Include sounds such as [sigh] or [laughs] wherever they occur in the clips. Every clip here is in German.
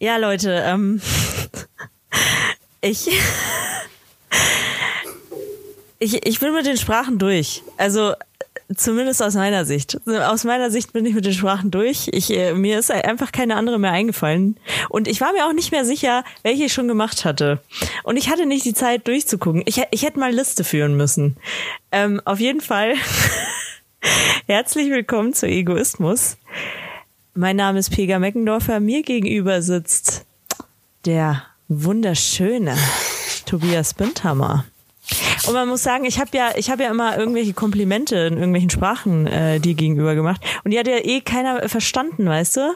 Ja, Leute, ähm, ich, ich, ich bin mit den Sprachen durch. Also zumindest aus meiner Sicht. Aus meiner Sicht bin ich mit den Sprachen durch. Ich, äh, mir ist einfach keine andere mehr eingefallen. Und ich war mir auch nicht mehr sicher, welche ich schon gemacht hatte. Und ich hatte nicht die Zeit durchzugucken. Ich, ich hätte mal Liste führen müssen. Ähm, auf jeden Fall. [laughs] Herzlich willkommen zu Egoismus. Mein Name ist Pega Meckendorfer. Mir gegenüber sitzt der wunderschöne Tobias Bindhammer. Und man muss sagen, ich habe ja, ich habe ja immer irgendwelche Komplimente in irgendwelchen Sprachen äh, dir gegenüber gemacht. Und die hat ja eh keiner verstanden, weißt du?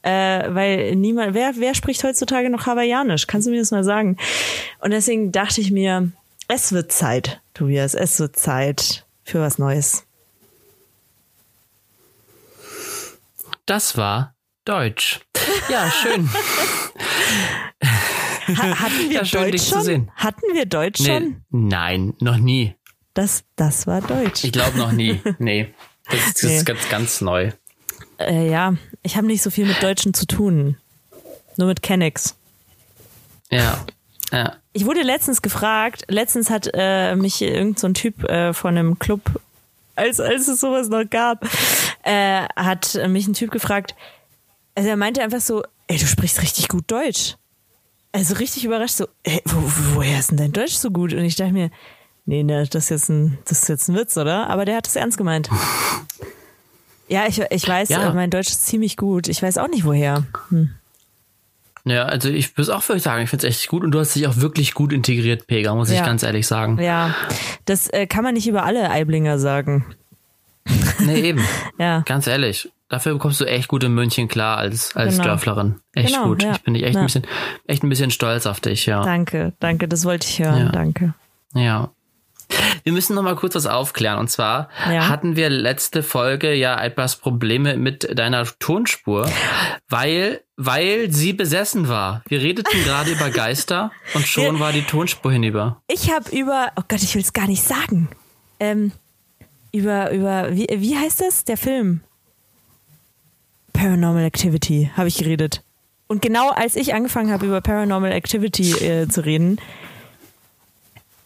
Äh, weil niemand, wer, wer spricht heutzutage noch Hawaiianisch? Kannst du mir das mal sagen? Und deswegen dachte ich mir, es wird Zeit, Tobias, es wird Zeit für was Neues. Das war Deutsch. Ja, schön. Ha hatten wir ja, schön, Deutsch schon? Hatten wir Deutsch nee, schon? Nein, noch nie. Das, das war Deutsch. Ich glaube noch nie. Nee. Das, das nee. ist ganz, ganz neu. Äh, ja, ich habe nicht so viel mit Deutschen zu tun. Nur mit Kennex. Ja. ja. Ich wurde letztens gefragt, letztens hat äh, mich irgend so ein Typ äh, von einem Club, als, als es sowas noch gab, äh, hat mich ein Typ gefragt, also er meinte einfach so, ey, du sprichst richtig gut Deutsch also richtig überrascht, so, hey, wo, woher ist denn dein Deutsch so gut? Und ich dachte mir, nee, ne, das ist jetzt ein, das ist jetzt ein Witz, oder? Aber der hat es ernst gemeint. [laughs] Ja, ich, ich weiß, ja. mein Deutsch ist ziemlich gut. Ich weiß auch nicht woher. Hm. Ja, also ich würde es auch für euch sagen, ich finde es echt gut und du hast dich auch wirklich gut integriert, Pega, muss ja. ich ganz ehrlich sagen. Ja, das äh, kann man nicht über alle Eiblinger sagen. [laughs] Nee, eben. ja. Ganz ehrlich. Dafür bekommst du echt gut in München klar als, als genau. Dörflerin. Echt genau, gut. Ja. Ich bin echt, ja. ein bisschen, echt ein bisschen stolz auf dich, ja. Danke, danke, das wollte ich hören. Ja. Danke. Ja. Wir müssen noch mal kurz was aufklären. Und zwar ja. hatten wir letzte Folge ja etwas Probleme mit deiner Tonspur, weil, weil sie besessen war. Wir redeten gerade über Geister und schon war die Tonspur hinüber. Ich habe über, oh Gott, ich will es gar nicht sagen. Ähm, über, über, wie, wie heißt das? Der Film? Paranormal Activity habe ich geredet. Und genau als ich angefangen habe, über Paranormal Activity äh, zu reden,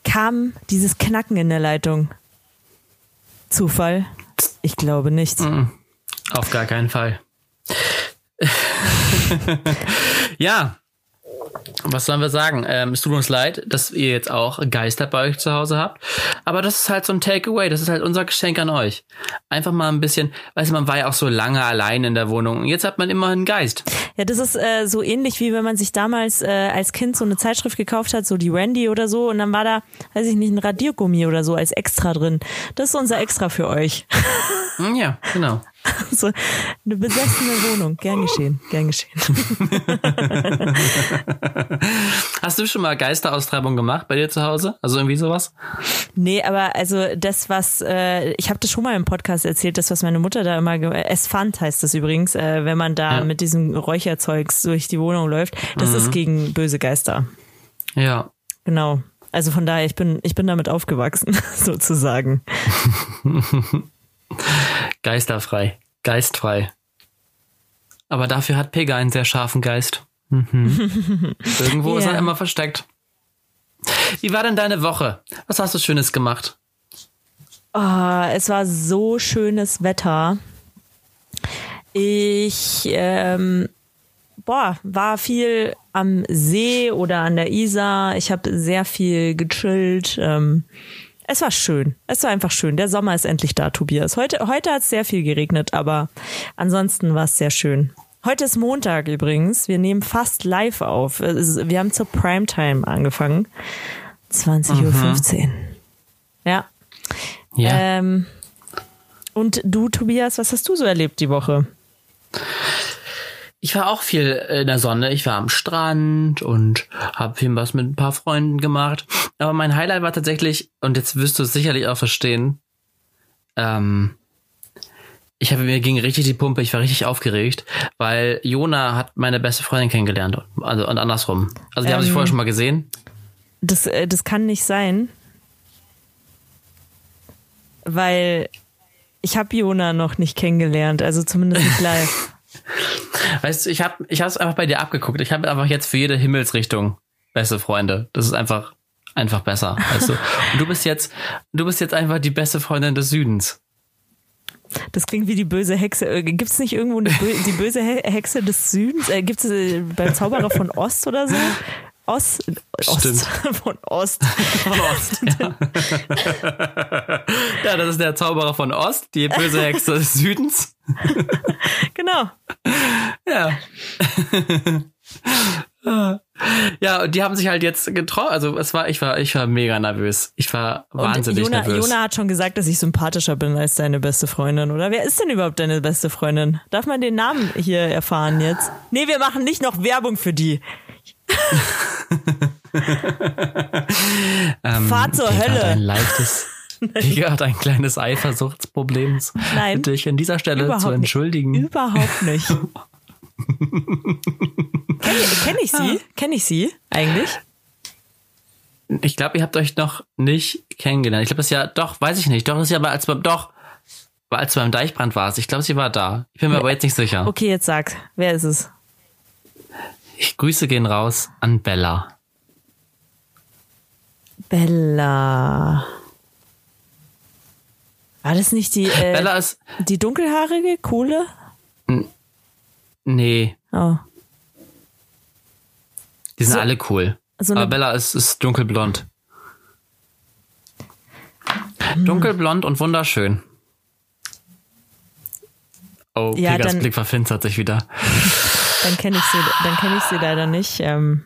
kam dieses Knacken in der Leitung. Zufall? Ich glaube nicht. Mm, auf gar keinen Fall. [laughs] ja, was sollen wir sagen? Ähm, es tut uns leid, dass ihr jetzt auch Geister bei euch zu Hause habt. Aber das ist halt so ein Takeaway. Das ist halt unser Geschenk an euch. Einfach mal ein bisschen, weißt du, man war ja auch so lange allein in der Wohnung. Und jetzt hat man immer einen Geist. Ja, das ist äh, so ähnlich wie wenn man sich damals äh, als Kind so eine Zeitschrift gekauft hat, so die Randy oder so. Und dann war da, weiß ich nicht, ein Radiergummi oder so als Extra drin. Das ist unser Extra für euch. Hm, ja, genau. So eine besessene Wohnung. Gern geschehen, gern geschehen. [laughs] Hast du schon mal Geisteraustreibung gemacht bei dir zu Hause? Also irgendwie sowas? Nee, aber also das, was, äh, ich habe das schon mal im Podcast erzählt, das, was meine Mutter da immer, es fand heißt das übrigens, äh, wenn man da ja. mit diesem Räucherzeugs durch die Wohnung läuft, das mhm. ist gegen böse Geister. Ja. Genau. Also von daher, ich bin, ich bin damit aufgewachsen, [laughs] sozusagen. [laughs] Geisterfrei. Geistfrei. Aber dafür hat Pega einen sehr scharfen Geist. Mhm. [laughs] Irgendwo yeah. ist er immer versteckt. Wie war denn deine Woche? Was hast du Schönes gemacht? Oh, es war so schönes Wetter. Ich ähm, boah, war viel am See oder an der Isar. Ich habe sehr viel gechillt. Ähm, es war schön. Es war einfach schön. Der Sommer ist endlich da, Tobias. Heute, heute hat es sehr viel geregnet, aber ansonsten war es sehr schön. Heute ist Montag übrigens. Wir nehmen fast live auf. Wir haben zur Primetime angefangen. 20.15 Uhr. Mhm. Ja. ja. Ähm, und du, Tobias, was hast du so erlebt die Woche? Ich war auch viel in der Sonne. Ich war am Strand und habe viel was mit ein paar Freunden gemacht. Aber mein Highlight war tatsächlich, und jetzt wirst du es sicherlich auch verstehen, ähm, ich habe mir ging richtig die Pumpe, ich war richtig aufgeregt, weil Jona hat meine beste Freundin kennengelernt. Also und andersrum. Also die ähm, haben sich vorher schon mal gesehen. Das, äh, das kann nicht sein. Weil ich habe Jona noch nicht kennengelernt, also zumindest nicht live. [laughs] Weißt du, ich habe ich es einfach bei dir abgeguckt. Ich habe einfach jetzt für jede Himmelsrichtung beste Freunde. Das ist einfach einfach besser. Weißt du? Und du bist jetzt du bist jetzt einfach die beste Freundin des Südens. Das klingt wie die böse Hexe. Äh, Gibt es nicht irgendwo bö die böse He Hexe des Südens? Äh, Gibt es äh, beim Zauberer von Ost oder so? Ost, Ost [laughs] von Ost. Von Ost. [laughs] Ja. ja, das ist der Zauberer von Ost, die böse Hexe des Südens. [laughs] genau. Ja. Ja, und die haben sich halt jetzt getroffen. Also es war, ich war, ich war mega nervös. Ich war wahnsinnig Jona, nervös. Jona hat schon gesagt, dass ich sympathischer bin als deine beste Freundin, oder? Wer ist denn überhaupt deine beste Freundin? Darf man den Namen hier erfahren jetzt? Nee, wir machen nicht noch Werbung für die. [laughs] ähm, Fahr zur Hölle. Hat ein leichtes, [laughs] Pega hat ein kleines Eifersuchtsproblem. Nein. Bitte ich an dieser Stelle zu nicht. entschuldigen. Überhaupt nicht. [laughs] Kenne ich, kenn ich Ah. sie? Kenne ich sie eigentlich? Ich glaube, ihr habt euch noch nicht kennengelernt. Ich glaube, das ist ja, doch, weiß ich nicht. Doch, das ist ja aber als beim, doch, als du beim Deichbrand warst. Ich glaube, sie war da. Ich bin mir aber jetzt nicht sicher. Okay, jetzt sag. Wer ist es? Ich Grüße gehen raus an Bella. Bella. War das nicht die, äh, Bella ist, die dunkelhaarige, coole? nee, Oh. die sind So- alle cool. so aber Bella ist, ist dunkelblond. Dunkelblond und wunderschön. Oh, Ja, Pegas Blick verfinstert sich wieder. Dann kenne ich sie, dann kenne ich sie leider nicht. Ähm,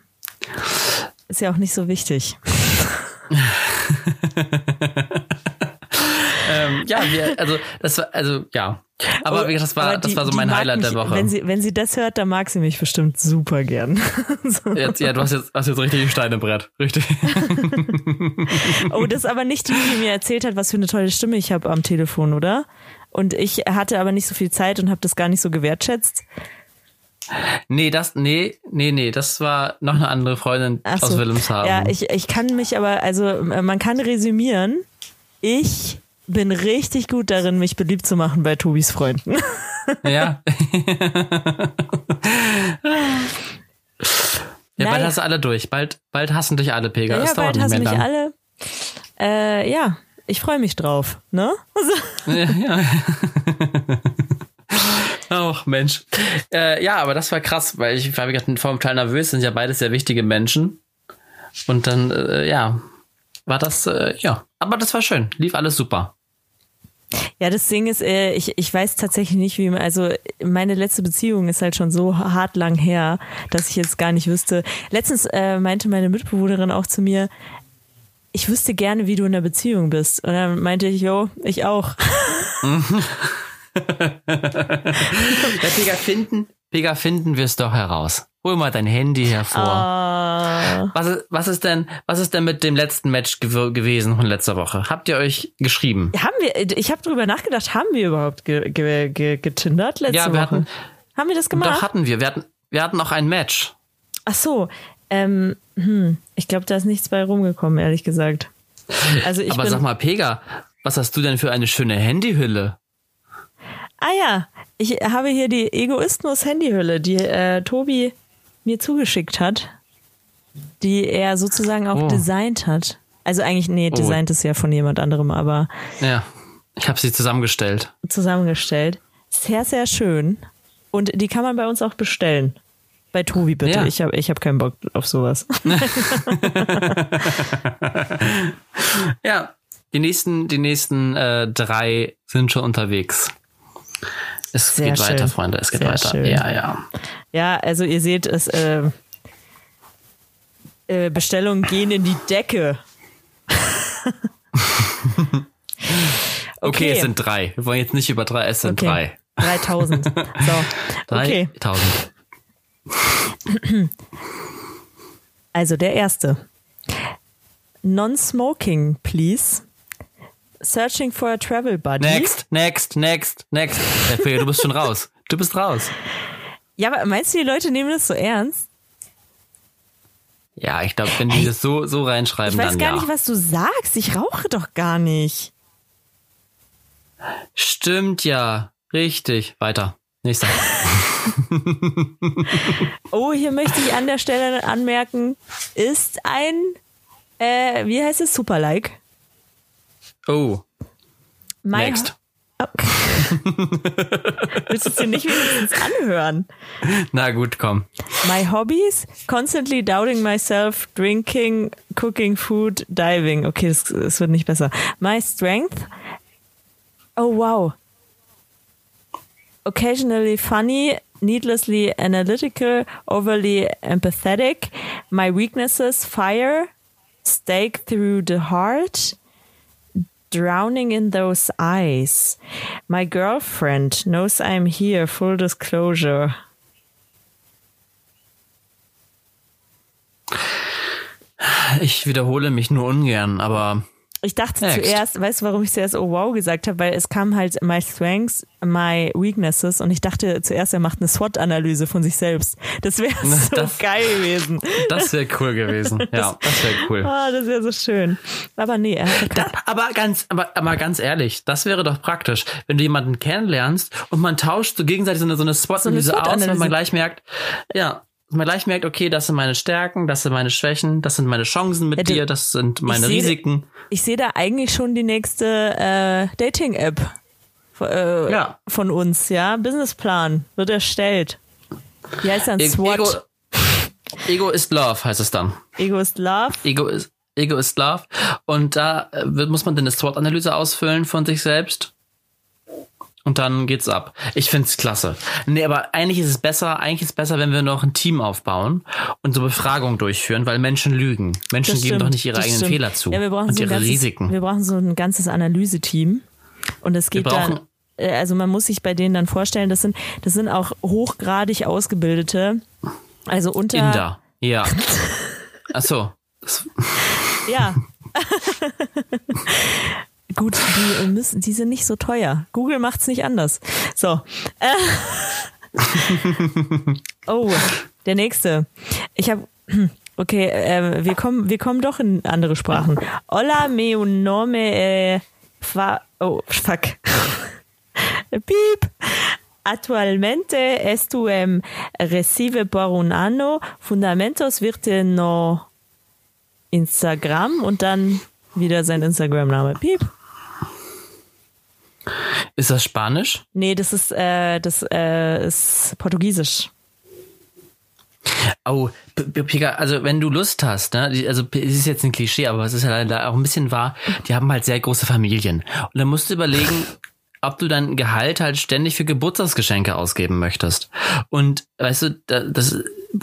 ist ja auch nicht so wichtig. [laughs] ähm, ja, wir, also das war, also ja. Aber gesagt, das war, Aber das die- war so die mein Highlight mich, der Woche. Wenn sie, wenn sie das hört, dann mag sie mich bestimmt super gern. [laughs] so. Jetzt, ja, du hast jetzt, hast jetzt richtig ein Stein im Brett. Richtig. [laughs] Oh, das ist aber nicht die, die mir erzählt hat, was für eine tolle Stimme ich habe am Telefon, oder? Und ich hatte aber nicht so viel Zeit und habe das gar nicht so gewertschätzt. Nee, das, nee, nee, nee, das war noch eine andere Freundin Ach aus so. Wilhelmshaven. Ja, ich, ich kann mich aber, also äh, man kann resümieren, ich bin richtig gut darin, mich beliebt zu machen bei Tobis Freunden. [laughs] Ja. ja, bald hast du alle durch. Bald, bald hassen dich alle, Pega. Ja, es dauert bald mehr mich lang. alle. Äh, ja, ich freue mich drauf, ne? [laughs] Ja, ja. Ach Mensch. Äh, ja, aber das war krass, weil ich war gesagt vor total nervös, sind ja beides sehr wichtige Menschen. Und dann, äh, ja, war das, äh, ja. Aber das war schön. Lief alles super. Ja, das Ding ist, äh, ich, ich weiß tatsächlich nicht, wie, also meine letzte Beziehung ist halt schon so hart lang her, dass ich jetzt gar nicht wüsste. Letztens äh, meinte meine Mitbewohnerin auch zu mir, ich wüsste gerne, wie du in der Beziehung bist. Und dann meinte ich, jo, ich auch. [laughs] [laughs] [laughs] Ja, Pega finden, Pega finden wir es doch heraus. Hol mal dein Handy hervor. Ah, Was, ist, was ist denn, was ist denn mit dem letzten Match gew gewesen von letzter Woche? Habt ihr euch geschrieben? haben wir, ich habe drüber nachgedacht, haben wir überhaupt ge, ge, ge, getindert letzte Ja, wir Woche? hatten, haben wir das gemacht? doch hatten wir. Wir hatten, wir hatten auch ein Match. Ach so, ähm, hm, ich glaube, da ist nichts bei rumgekommen, ehrlich gesagt. Also ich Aber sag mal, Pega, was hast du denn für eine schöne Handyhülle? Ah ja, ich habe hier die Egoismus-Handyhülle, die äh, Tobi mir zugeschickt hat, die er sozusagen auch Oh. designt hat. Also eigentlich, nee, designt ist ja von jemand anderem, aber Ja, ich habe sie zusammengestellt. zusammengestellt. Sehr, sehr schön. Und die kann man bei uns auch bestellen. Bei Tobi bitte. Ja. Ich habe ich hab keinen Bock auf sowas. [laughs] Ja, die nächsten, die nächsten äh, drei sind schon unterwegs. Es Sehr geht weiter, schön. Freunde. Es geht Sehr weiter. schön. Ja, ja. Ja, also ihr seht, es äh, äh, Bestellungen gehen in die Decke. [laughs] Okay. es sind drei. Wir wollen jetzt nicht über drei, es sind Okay. drei. 3000. [laughs] So. Okay. 3000. Also der erste. Non-smoking, please. Searching for a travel buddy. Next, next, next, next. Du bist schon raus. Du bist raus. Ja, aber meinst du, die Leute nehmen das so ernst? Ja, ich glaube, wenn die das so, so reinschreiben, Ich weiß dann gar ja. nicht, was du sagst. Ich rauche doch gar nicht. Stimmt ja. Richtig. Weiter. Nächster. [laughs] oh, hier möchte ich an der Stelle anmerken, ist ein, äh, wie heißt es, Super-Like. Oh. My Next. Okay. [laughs] Willst du es dir nicht wenigstens anhören? Na gut, komm. My hobbies? Constantly doubting myself, drinking, cooking food, diving. Okay, das, das wird nicht besser. My strength? Oh, wow. Occasionally funny, needlessly analytical, overly empathetic. My weaknesses? Fire, stake through the heart, drowning in those eyes. My girlfriend knows I'm here, full disclosure. Ich wiederhole mich nur ungern, aber Ich dachte Next. zuerst, weißt du, warum ich zuerst oh wow gesagt habe? Weil es kam halt my strengths, my weaknesses und ich dachte zuerst, er macht eine SWOT-Analyse von sich selbst. Das wäre [laughs] so Das- geil gewesen. das wäre cool gewesen. [laughs] Ja, das wäre cool. Ah, das wäre so schön. Aber nee, er hat Da, aber ganz, aber, aber ganz ehrlich, das wäre doch praktisch, wenn du jemanden kennenlernst und man tauscht so gegenseitig so eine, so eine SWOT-Analyse aus, SWOT-Analyse. wenn man gleich merkt, ja, man gleich merkt, okay, das sind meine Stärken, das sind meine Schwächen, das sind meine Chancen mit Ja, dir, das sind meine Risiken. Ich sehe da eigentlich schon die nächste äh, Dating-App äh, Ja. von uns, ja. Businessplan wird erstellt. Wie heißt dann E- SWOT? Ego, Ego ist Love, heißt es dann. Ego ist Love. Ego ist, Ego ist Love. Und da äh, wird- muss man dann eine SWOT-Analyse ausfüllen von sich selbst. Und dann geht's ab. Ich find's klasse. Nee, aber eigentlich ist es besser, eigentlich ist es besser, wenn wir noch ein Team aufbauen und so Befragungen durchführen, weil Menschen lügen. Menschen Das geben stimmt, doch nicht ihre eigenen stimmt. Fehler zu. Ja, wir brauchen und so ein ihre ganzes, Risiken. Wir brauchen so ein ganzes Analyseteam. Und es geht dann, äh, also man muss sich bei denen dann vorstellen, das sind, das sind auch hochgradig ausgebildete, also unter, Inder. Ja. [laughs] Ach so. Ja. [laughs] [laughs] Gut, die müssen, die sind nicht so teuer. Google macht's nicht anders. So. Äh. oh, der nächste. Ich habe Okay, äh, wir kommen, wir kommen doch in andere Sprachen. Hola, meu nome eh, fa, oh, fuck. Piep. Actualmente esto em recibe por un año fundamentos virte no Instagram und dann wieder sein Instagram-Name. Piep. Ist das Spanisch? Nee, das ist, äh, das äh, ist Portugiesisch. Oh, Pika, also wenn du Lust hast, ne, also es ist jetzt ein Klischee, aber es ist ja leider auch ein bisschen wahr, die haben halt sehr große Familien. Und dann musst du überlegen, [laughs] ob du dein Gehalt halt ständig für Geburtstagsgeschenke ausgeben möchtest. Und weißt du, da- das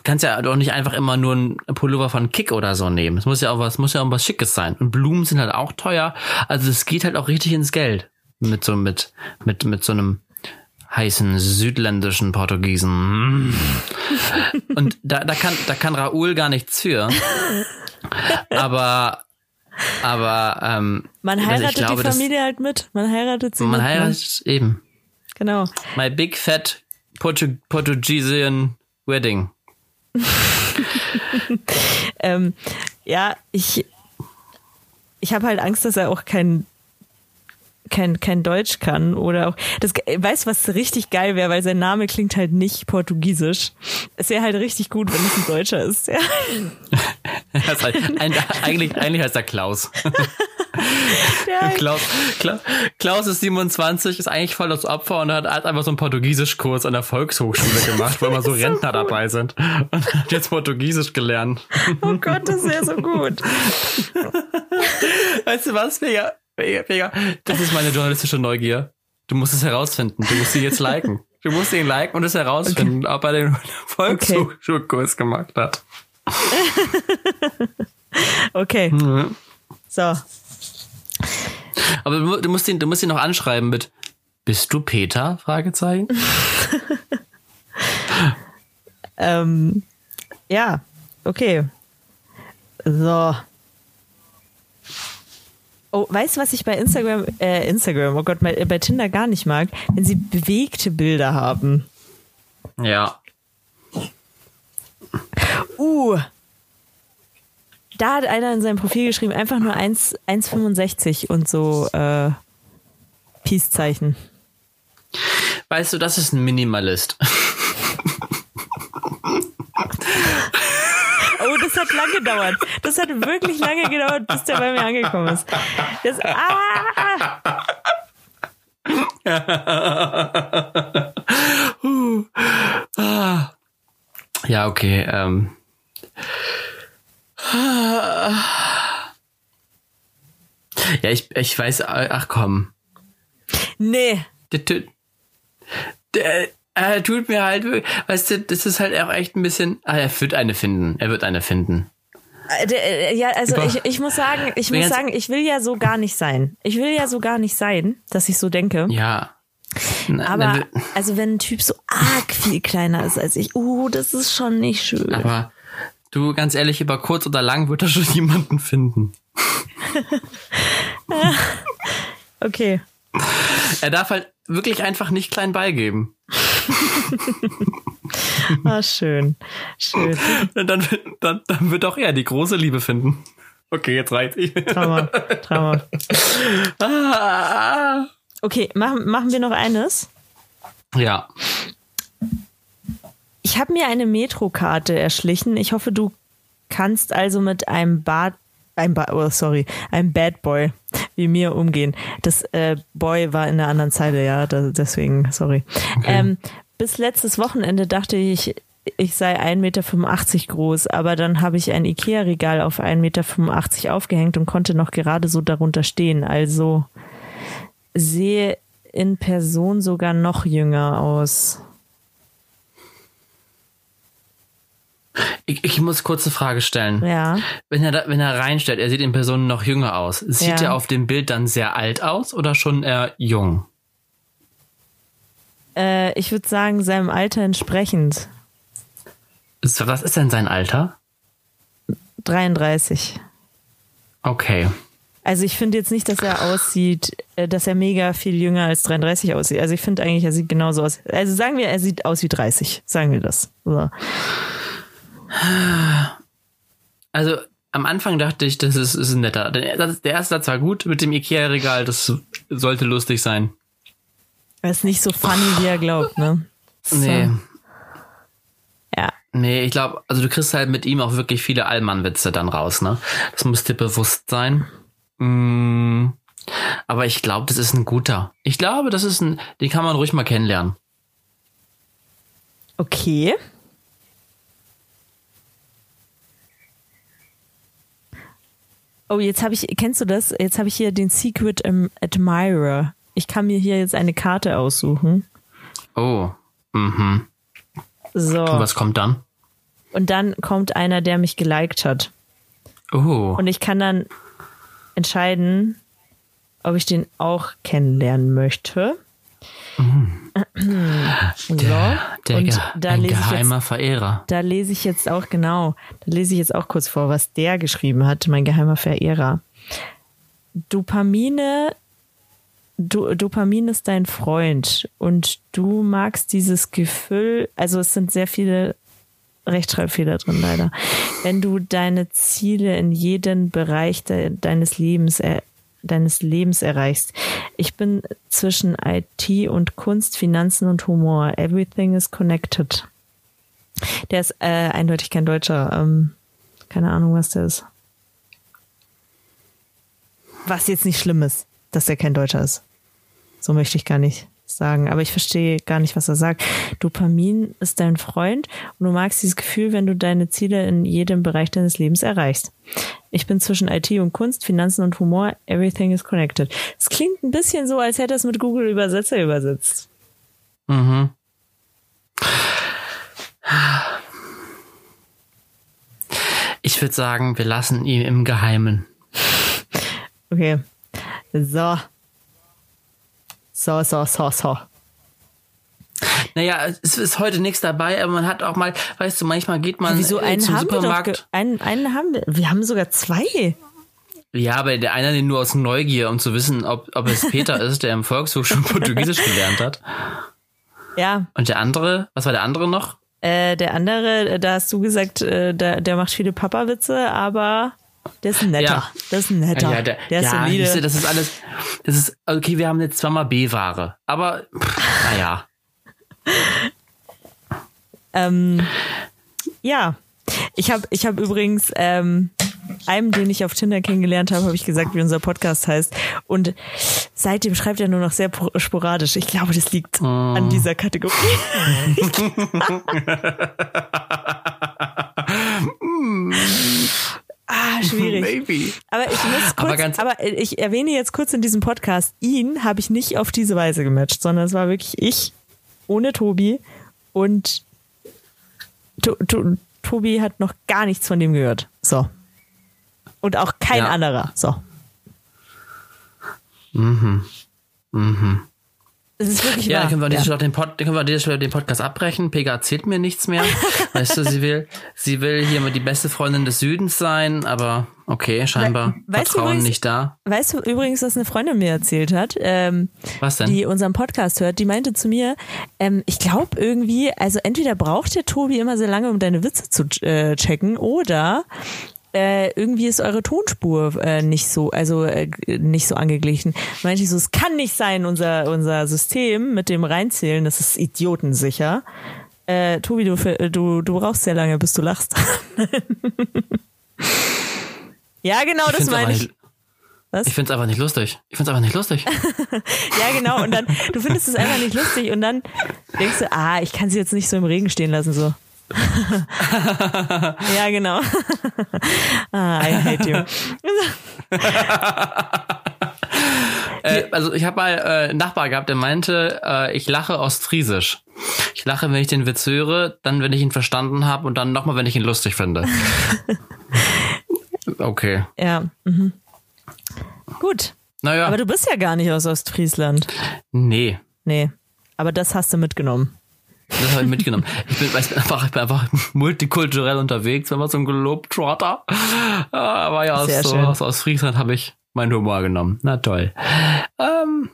kannst ja doch nicht einfach immer nur ein Pullover von Kick oder so nehmen. Es muss ja auch was, muss ja auch was Schickes sein. Und Blumen sind halt auch teuer. Also es geht halt auch richtig ins Geld. Mit so, mit, mit, mit so einem heißen südländischen Portugiesen. [laughs] Und da, da kann, da kann Raoul gar nichts für. Aber, aber, ähm, Man also heiratet glaube, die Familie halt mit. Man heiratet sie man mit. ne? heiratet eben. Genau. My big fat Portu Portugiesian wedding. [laughs] Ähm, ja, ich, ich habe halt Angst, dass er auch kein kein, kein Deutsch kann oder auch das weißt du, was richtig geil wäre, weil sein Name klingt halt nicht portugiesisch. Es wäre halt richtig gut, wenn es ein Deutscher ist. Ja. [laughs] Das heißt, eigentlich, eigentlich heißt er Klaus. [laughs] Ja, Klaus, Klaus. Klaus ist 27, ist eigentlich voll das Opfer und hat einfach so einen Portugiesischkurs an der Volkshochschule gemacht, weil immer so [laughs] Rentner dabei sind. Und hat jetzt Portugiesisch gelernt. oh Gott, das wäre so gut. Weißt du was, Vega? Vega, Vega, das ist meine journalistische Neugier. Du musst es herausfinden. Du musst ihn jetzt liken. [laughs] Du musst ihn liken und es herausfinden, ob er den Volkshochschulkurs gemacht hat. [laughs] Okay. Mhm. So. Aber du, du musst ihn, du musst ihn noch anschreiben mit Bist du Peter? Fragezeichen. [laughs] Ähm, ja, okay. So. Oh, weißt du, was ich bei Instagram, äh, Instagram, oh Gott, bei, bei Tinder gar nicht mag? Wenn sie bewegte Bilder haben. Ja. Uh. Da hat einer in seinem Profil geschrieben, einfach nur 1 1,65 und so äh, Peace-Zeichen. Weißt du, das ist ein Minimalist. [laughs] lang gedauert. Das hat wirklich lange gedauert, bis der bei mir angekommen ist. Das, ah! Ja, okay. Ähm. Ja, ich, ich weiß, ach komm. Nee. Der, tut- der, er tut mir halt, weißt du, das ist halt auch echt ein bisschen, ah, er wird eine finden. Er wird eine finden. Äh, äh, Ja, also ich, ich muss sagen, ich muss sagen, ich will ja so gar nicht sein. Ich will ja so gar nicht sein, dass ich so denke. Ja. Na, Aber na, also wenn ein Typ so arg viel kleiner ist als ich, uh, das ist schon nicht schön. aber du, ganz ehrlich, über kurz oder lang wird er schon [laughs] jemanden finden. [laughs] Okay. [laughs] Er darf halt wirklich einfach nicht klein beigeben. [laughs] Ah, schön. Schön. Dann, dann, dann wird auch er die große Liebe finden. Okay, jetzt reicht ich. Trauma. Trauma. [laughs] Ah. Okay, machen, machen wir noch eines. Ja. Ich habe mir eine Metrokarte erschlichen. Ich hoffe, du kannst also mit einem Bad, einem ba oh, sorry, einem Bad Boy wie mir umgehen. Das äh, Boy war in der anderen Zeile, ja, da, deswegen, sorry. Ähm, bis letztes Wochenende dachte ich, ich sei 1,85 Meter groß, aber dann habe ich ein Ikea-Regal auf 1,85 Meter aufgehängt und konnte noch gerade so darunter stehen. Also sehe in Person sogar noch jünger aus. Ich, ich muss kurz eine Frage stellen. Ja. Wenn er, da, wenn er reinstellt, er sieht in Person noch jünger aus. Sieht Ja. er auf dem Bild dann sehr alt aus oder schon eher jung? Äh, ich würde sagen, seinem Alter entsprechend. Was ist denn sein Alter? 33. Okay. Also ich finde jetzt nicht, dass er aussieht, äh, dass er mega viel jünger als 33 aussieht. Also ich finde eigentlich, er sieht genauso aus. Also sagen wir, er sieht aus wie 30. Sagen wir das. So. Also am Anfang dachte ich, das ist, ist ein netter. Der, der erste Satz war gut mit dem Ikea-Regal, das sollte lustig sein. Er ist nicht so funny, wie er glaubt, ne? So. Nee. Ja. Nee, ich glaube, also du kriegst halt mit ihm auch wirklich viele Allmann-Witze dann raus, ne? Das muss dir bewusst sein. Mm, aber ich glaube, das ist ein guter. Ich glaube, das ist ein, den kann man ruhig mal kennenlernen. Okay. Oh, jetzt habe ich, kennst du das? Jetzt habe ich hier den Secret Am- Admirer. Ich kann mir hier jetzt eine Karte aussuchen. Oh. Mhm. So. Und was kommt dann? Und dann kommt einer, der mich geliked hat. Oh. Und ich kann dann entscheiden, ob ich den auch kennenlernen möchte. So. Der, der Und da ein lese ich geheimer jetzt, Verehrer. da lese ich jetzt auch genau, da lese ich jetzt auch kurz vor, was der geschrieben hat, mein geheimer Verehrer. Dopamine, Do, Dopamin ist dein Freund und du magst dieses Gefühl, also es sind sehr viele Rechtschreibfehler drin leider. Wenn du deine Ziele in jedem Bereich de, deines Lebens er, deines Lebens erreichst. Ich bin zwischen IT und Kunst, Finanzen und Humor. Everything is connected. Der ist äh, eindeutig kein Deutscher. Ähm, keine Ahnung, was der ist. Was jetzt nicht schlimm ist, dass der kein Deutscher ist. So möchte ich gar nicht sagen. Aber ich verstehe gar nicht, was er sagt. Dopamin ist dein Freund und du magst dieses Gefühl, wenn du deine Ziele in jedem Bereich deines Lebens erreichst. Ich bin zwischen IT und Kunst, Finanzen und Humor. Everything is connected. Es klingt ein bisschen so, als hätte er es mit Google Übersetzer übersetzt. Mhm. Ich würde sagen, wir lassen ihn im Geheimen. Okay. So. So, so, so, so. Naja, es ist heute nichts dabei, aber man hat auch mal, weißt du, manchmal geht man Wieso äh, einen zum haben wir doch? Supermarkt. Einen, einen haben wir. Wir haben sogar zwei. Ja, aber der eine den nur aus Neugier, um zu wissen, ob, ob es Peter ist, der im Volkshof schon Portugiesisch gelernt hat. Ja. Und der andere, was war der andere noch? Äh, der andere, äh, da hast du gesagt, äh, der, der macht viele Papa-Witze, aber der ist ein netter. Ja. Der ist ein netter. Ja, der, der ist ja solide. siehste, das ist alles, das ist, okay, wir haben jetzt zweimal B-Ware, aber, naja. Ähm, ja. Ich habe ich hab übrigens ähm, einem, den ich auf Tinder kennengelernt habe, habe ich gesagt, wie unser Podcast heißt. Und seitdem schreibt er nur noch sehr sporadisch. Ich glaube, das liegt oh. an dieser Kategorie. [laughs] [laughs] [laughs] Ah, schwierig. Maybe. Aber ich muss kurz, aber, aber, ich erwähne jetzt kurz in diesem Podcast, ihn habe ich nicht auf diese Weise gematcht, sondern es war wirklich ich ohne Tobi und to, to, Tobi hat noch gar nichts von dem gehört. So. Und auch kein ja. anderer. So. Mhm. Mhm. Das ist wirklich ja, wahr. dann können wir, ja. Stelle den, Pod, können wir an den Podcast abbrechen. Pega erzählt mir nichts mehr. weißt du, sie will, sie will hier mal die beste Freundin des Südens sein, aber okay, scheinbar We Vertrauen übrigens, nicht da. Weißt du übrigens, was eine Freundin mir erzählt hat? Ähm, was denn? Die unseren Podcast hört, die meinte zu mir, ähm, ich glaube irgendwie, also entweder braucht der Tobi immer sehr lange, um deine Witze zu äh, checken, oder äh, irgendwie ist eure Tonspur äh, nicht so, also äh, nicht so angeglichen. Meinte ich so, es kann nicht sein, unser, unser System mit dem Reinzählen, das ist idiotensicher. Äh, Tobi, du, du, du brauchst sehr lange, bis du lachst. [laughs] ja, genau, ich das meine ich. Was? Ich finde es einfach nicht lustig. Ich finde es einfach nicht lustig. [laughs] ja, genau. Und dann, du findest es einfach nicht lustig und dann denkst du, ah, ich kann sie jetzt nicht so im Regen stehen lassen, so. Ja, genau. [laughs] ah, I hate you. [laughs] äh, also ich habe mal äh, einen Nachbar gehabt, der meinte, äh, ich lache ostfriesisch. Ich lache, wenn ich den Witz höre, dann, wenn ich ihn verstanden habe und dann nochmal, wenn ich ihn lustig finde. [laughs] okay. Ja. Mhm. Gut. Naja. Aber du bist ja gar nicht aus Ostfriesland. Nee. Nee. Aber das hast du mitgenommen. Das habe ich mitgenommen. Ich bin, ich bin, einfach, ich bin einfach multikulturell unterwegs, wenn man so ein Globetrotter. Aber ja, aus, so, aus, aus Friesland habe ich meinen Humor genommen. Na toll. Ähm.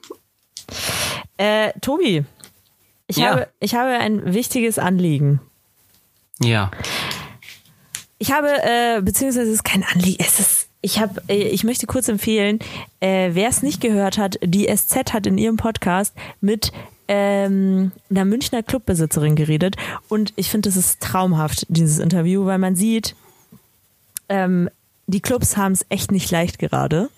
Äh, Tobi, ich, ja. habe, ich habe ein wichtiges Anliegen. Ja. Ich habe, äh, beziehungsweise es ist kein Anliegen, es ist ich habe, äh, ich möchte kurz empfehlen, äh, wer es nicht gehört hat, die SZ hat in ihrem Podcast mit ähm, einer Münchner Clubbesitzerin geredet und ich finde, das ist traumhaft, dieses Interview, weil man sieht, ähm, die Clubs haben es echt nicht leicht gerade.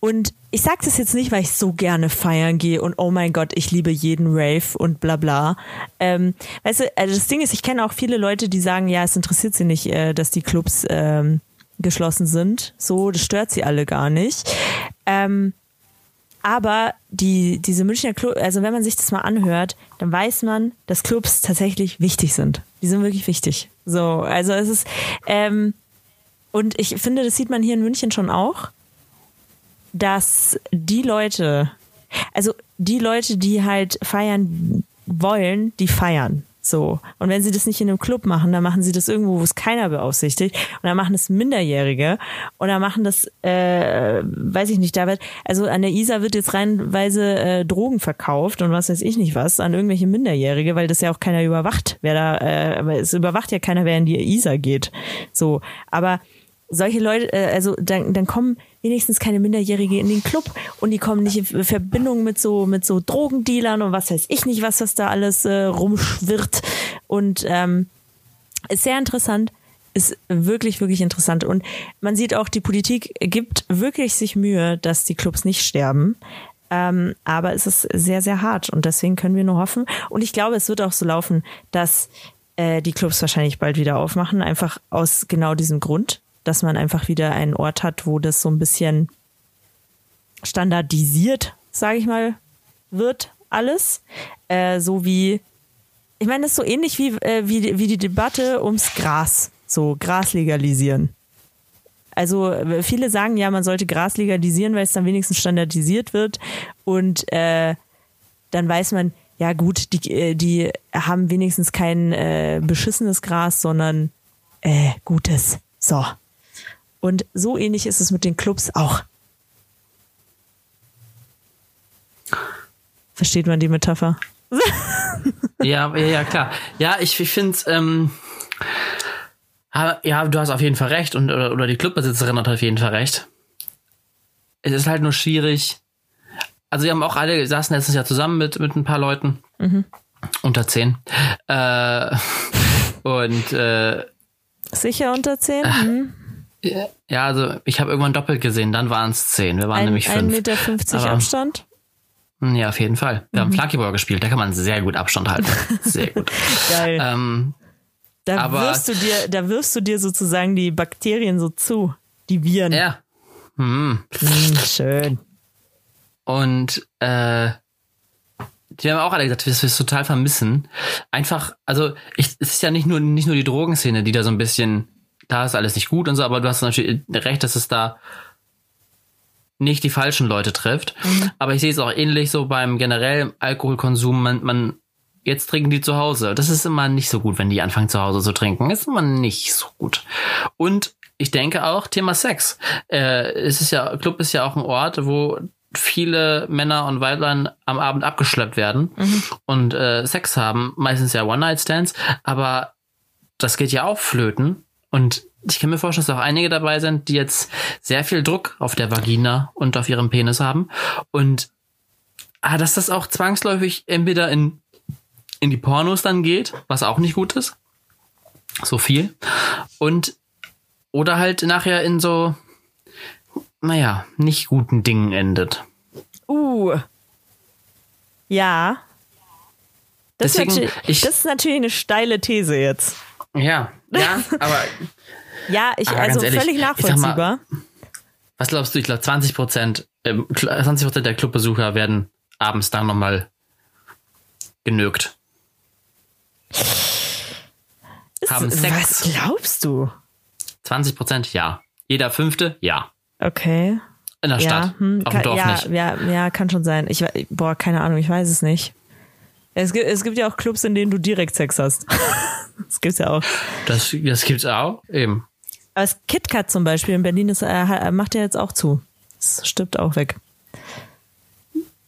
Und ich sage das jetzt nicht, weil ich so gerne feiern gehe und oh mein Gott, ich liebe jeden Rave und bla bla. Ähm, weißt du, also das Ding ist, ich kenne auch viele Leute, die sagen, ja, es interessiert sie nicht, äh, dass die Clubs ähm, geschlossen sind. So, das stört sie alle gar nicht. Ähm, aber die, diese Münchner Club, also wenn man sich das mal anhört, dann weiß man, dass Clubs tatsächlich wichtig sind. Die sind wirklich wichtig. So, also es ist, ähm, und ich finde, das sieht man hier in München schon auch, dass die Leute, also die Leute, die halt feiern wollen, die feiern. So. Und wenn sie das nicht in einem Club machen, dann machen sie das irgendwo, wo es keiner beaufsichtigt. Und dann machen es Minderjährige. Und dann machen das, äh, weiß ich nicht, da wird, also an der ISA wird jetzt reinweise äh, Drogen verkauft und was weiß ich nicht was, an irgendwelche Minderjährige, weil das ja auch keiner überwacht. Wer da, äh, es überwacht ja keiner, wer in die ISA geht. So. Aber solche Leute, äh, also dann, dann kommen wenigstens keine Minderjährige in den Club und die kommen nicht in Verbindung mit so mit so Drogendealern und was weiß ich nicht, was das da alles äh, rumschwirrt und ähm, ist sehr interessant, ist wirklich wirklich interessant und man sieht auch, die Politik gibt wirklich sich Mühe, dass die Clubs nicht sterben. Ähm, aber es ist sehr, sehr hart und deswegen können wir nur hoffen. Und ich glaube, es wird auch so laufen, dass äh, die Clubs wahrscheinlich bald wieder aufmachen, einfach aus genau diesem Grund, dass man einfach wieder einen Ort hat, wo das so ein bisschen standardisiert, sage ich mal, wird alles. Äh, so wie, ich meine, das ist so ähnlich wie, äh, wie, wie die Debatte ums Gras, so Gras legalisieren. Also viele sagen ja, man sollte Gras legalisieren, weil es dann wenigstens standardisiert wird und äh, dann weiß man, ja gut, die, äh, die haben wenigstens kein äh, beschissenes Gras, sondern äh, gutes. So. Und so ähnlich ist es mit den Clubs auch. Versteht man die Metapher? [laughs] ja, ja, klar. Ja, ich, ich finde es, ähm, ja, du hast auf jeden Fall recht und oder, oder die Clubbesitzerin hat auf jeden Fall recht. Es ist halt nur schwierig. Also wir haben auch alle saßen letztes Jahr zusammen mit mit ein paar Leuten mhm. unter zehn äh, [laughs] und äh, Sicher unter 10? Hm. Ja, also ich habe irgendwann doppelt gesehen, dann waren es 10. Wir waren Ein, nämlich 1,50 5. Meter 50 Aber- Abstand? Ja, auf jeden Fall. Wir haben Flunkyball gespielt, da kann man sehr gut Abstand halten. [laughs] Sehr gut. Geil. ähm, da aber- wirfst du dir, da wirfst du dir sozusagen die Bakterien so zu. Die Viren. ja. Hm. Hm, schön. Und äh, die haben auch alle gesagt, dass wir es total vermissen. Einfach, also ich, es ist ja nicht nur nicht nur die Drogenszene, die da so ein bisschen, da ist alles nicht gut und so, aber du hast natürlich recht, dass es da nicht die falschen Leute trifft. Aber ich sehe es auch ähnlich so beim generellen Alkoholkonsum. Man, man jetzt trinken die zu Hause. Das ist immer nicht so gut, wenn die anfangen zu Hause zu trinken. Ist immer nicht so gut. Und ich denke auch Thema Sex. Äh, es ist ja Club ist ja auch ein Ort, wo viele Männer und Weiblein am Abend abgeschleppt werden und äh, Sex haben, meistens ja One-Night-Stands, aber das geht ja auch flöten und ich kann mir vorstellen, dass auch einige dabei sind, die jetzt sehr viel Druck auf der Vagina und auf ihrem Penis haben und ah, dass das auch zwangsläufig entweder in in die Pornos dann geht, was auch nicht gut ist, so viel und oder halt nachher in so naja, nicht guten Dingen endet. Uh. Ja. Das, Deswegen, ist natürlich, ich- das ist natürlich eine steile These jetzt. Ja, ja, aber [laughs] Ja, ich, Aber also ehrlich, völlig sag mal, nachvollziehbar. was glaubst du? Ich glaube, 20 Prozent, 20 Prozent der Clubbesucher werden abends dann nochmal genögt. Haben Sex. Was glaubst du? 20 Prozent, ja. Jeder Fünfte, ja. Okay. In der Ja, Stadt, hm, auf kann, dem Dorf ja, nicht. ja, ja, kann schon sein. Ich, boah, keine Ahnung, ich weiß es nicht. Es gibt, es gibt ja auch Clubs, in denen du direkt Sex hast. [laughs] das gibt's ja auch. Das, das gibt's auch, eben. Aber das KitKat zum Beispiel in Berlin ist, äh, ha- macht ja jetzt auch zu. Das stirbt auch weg.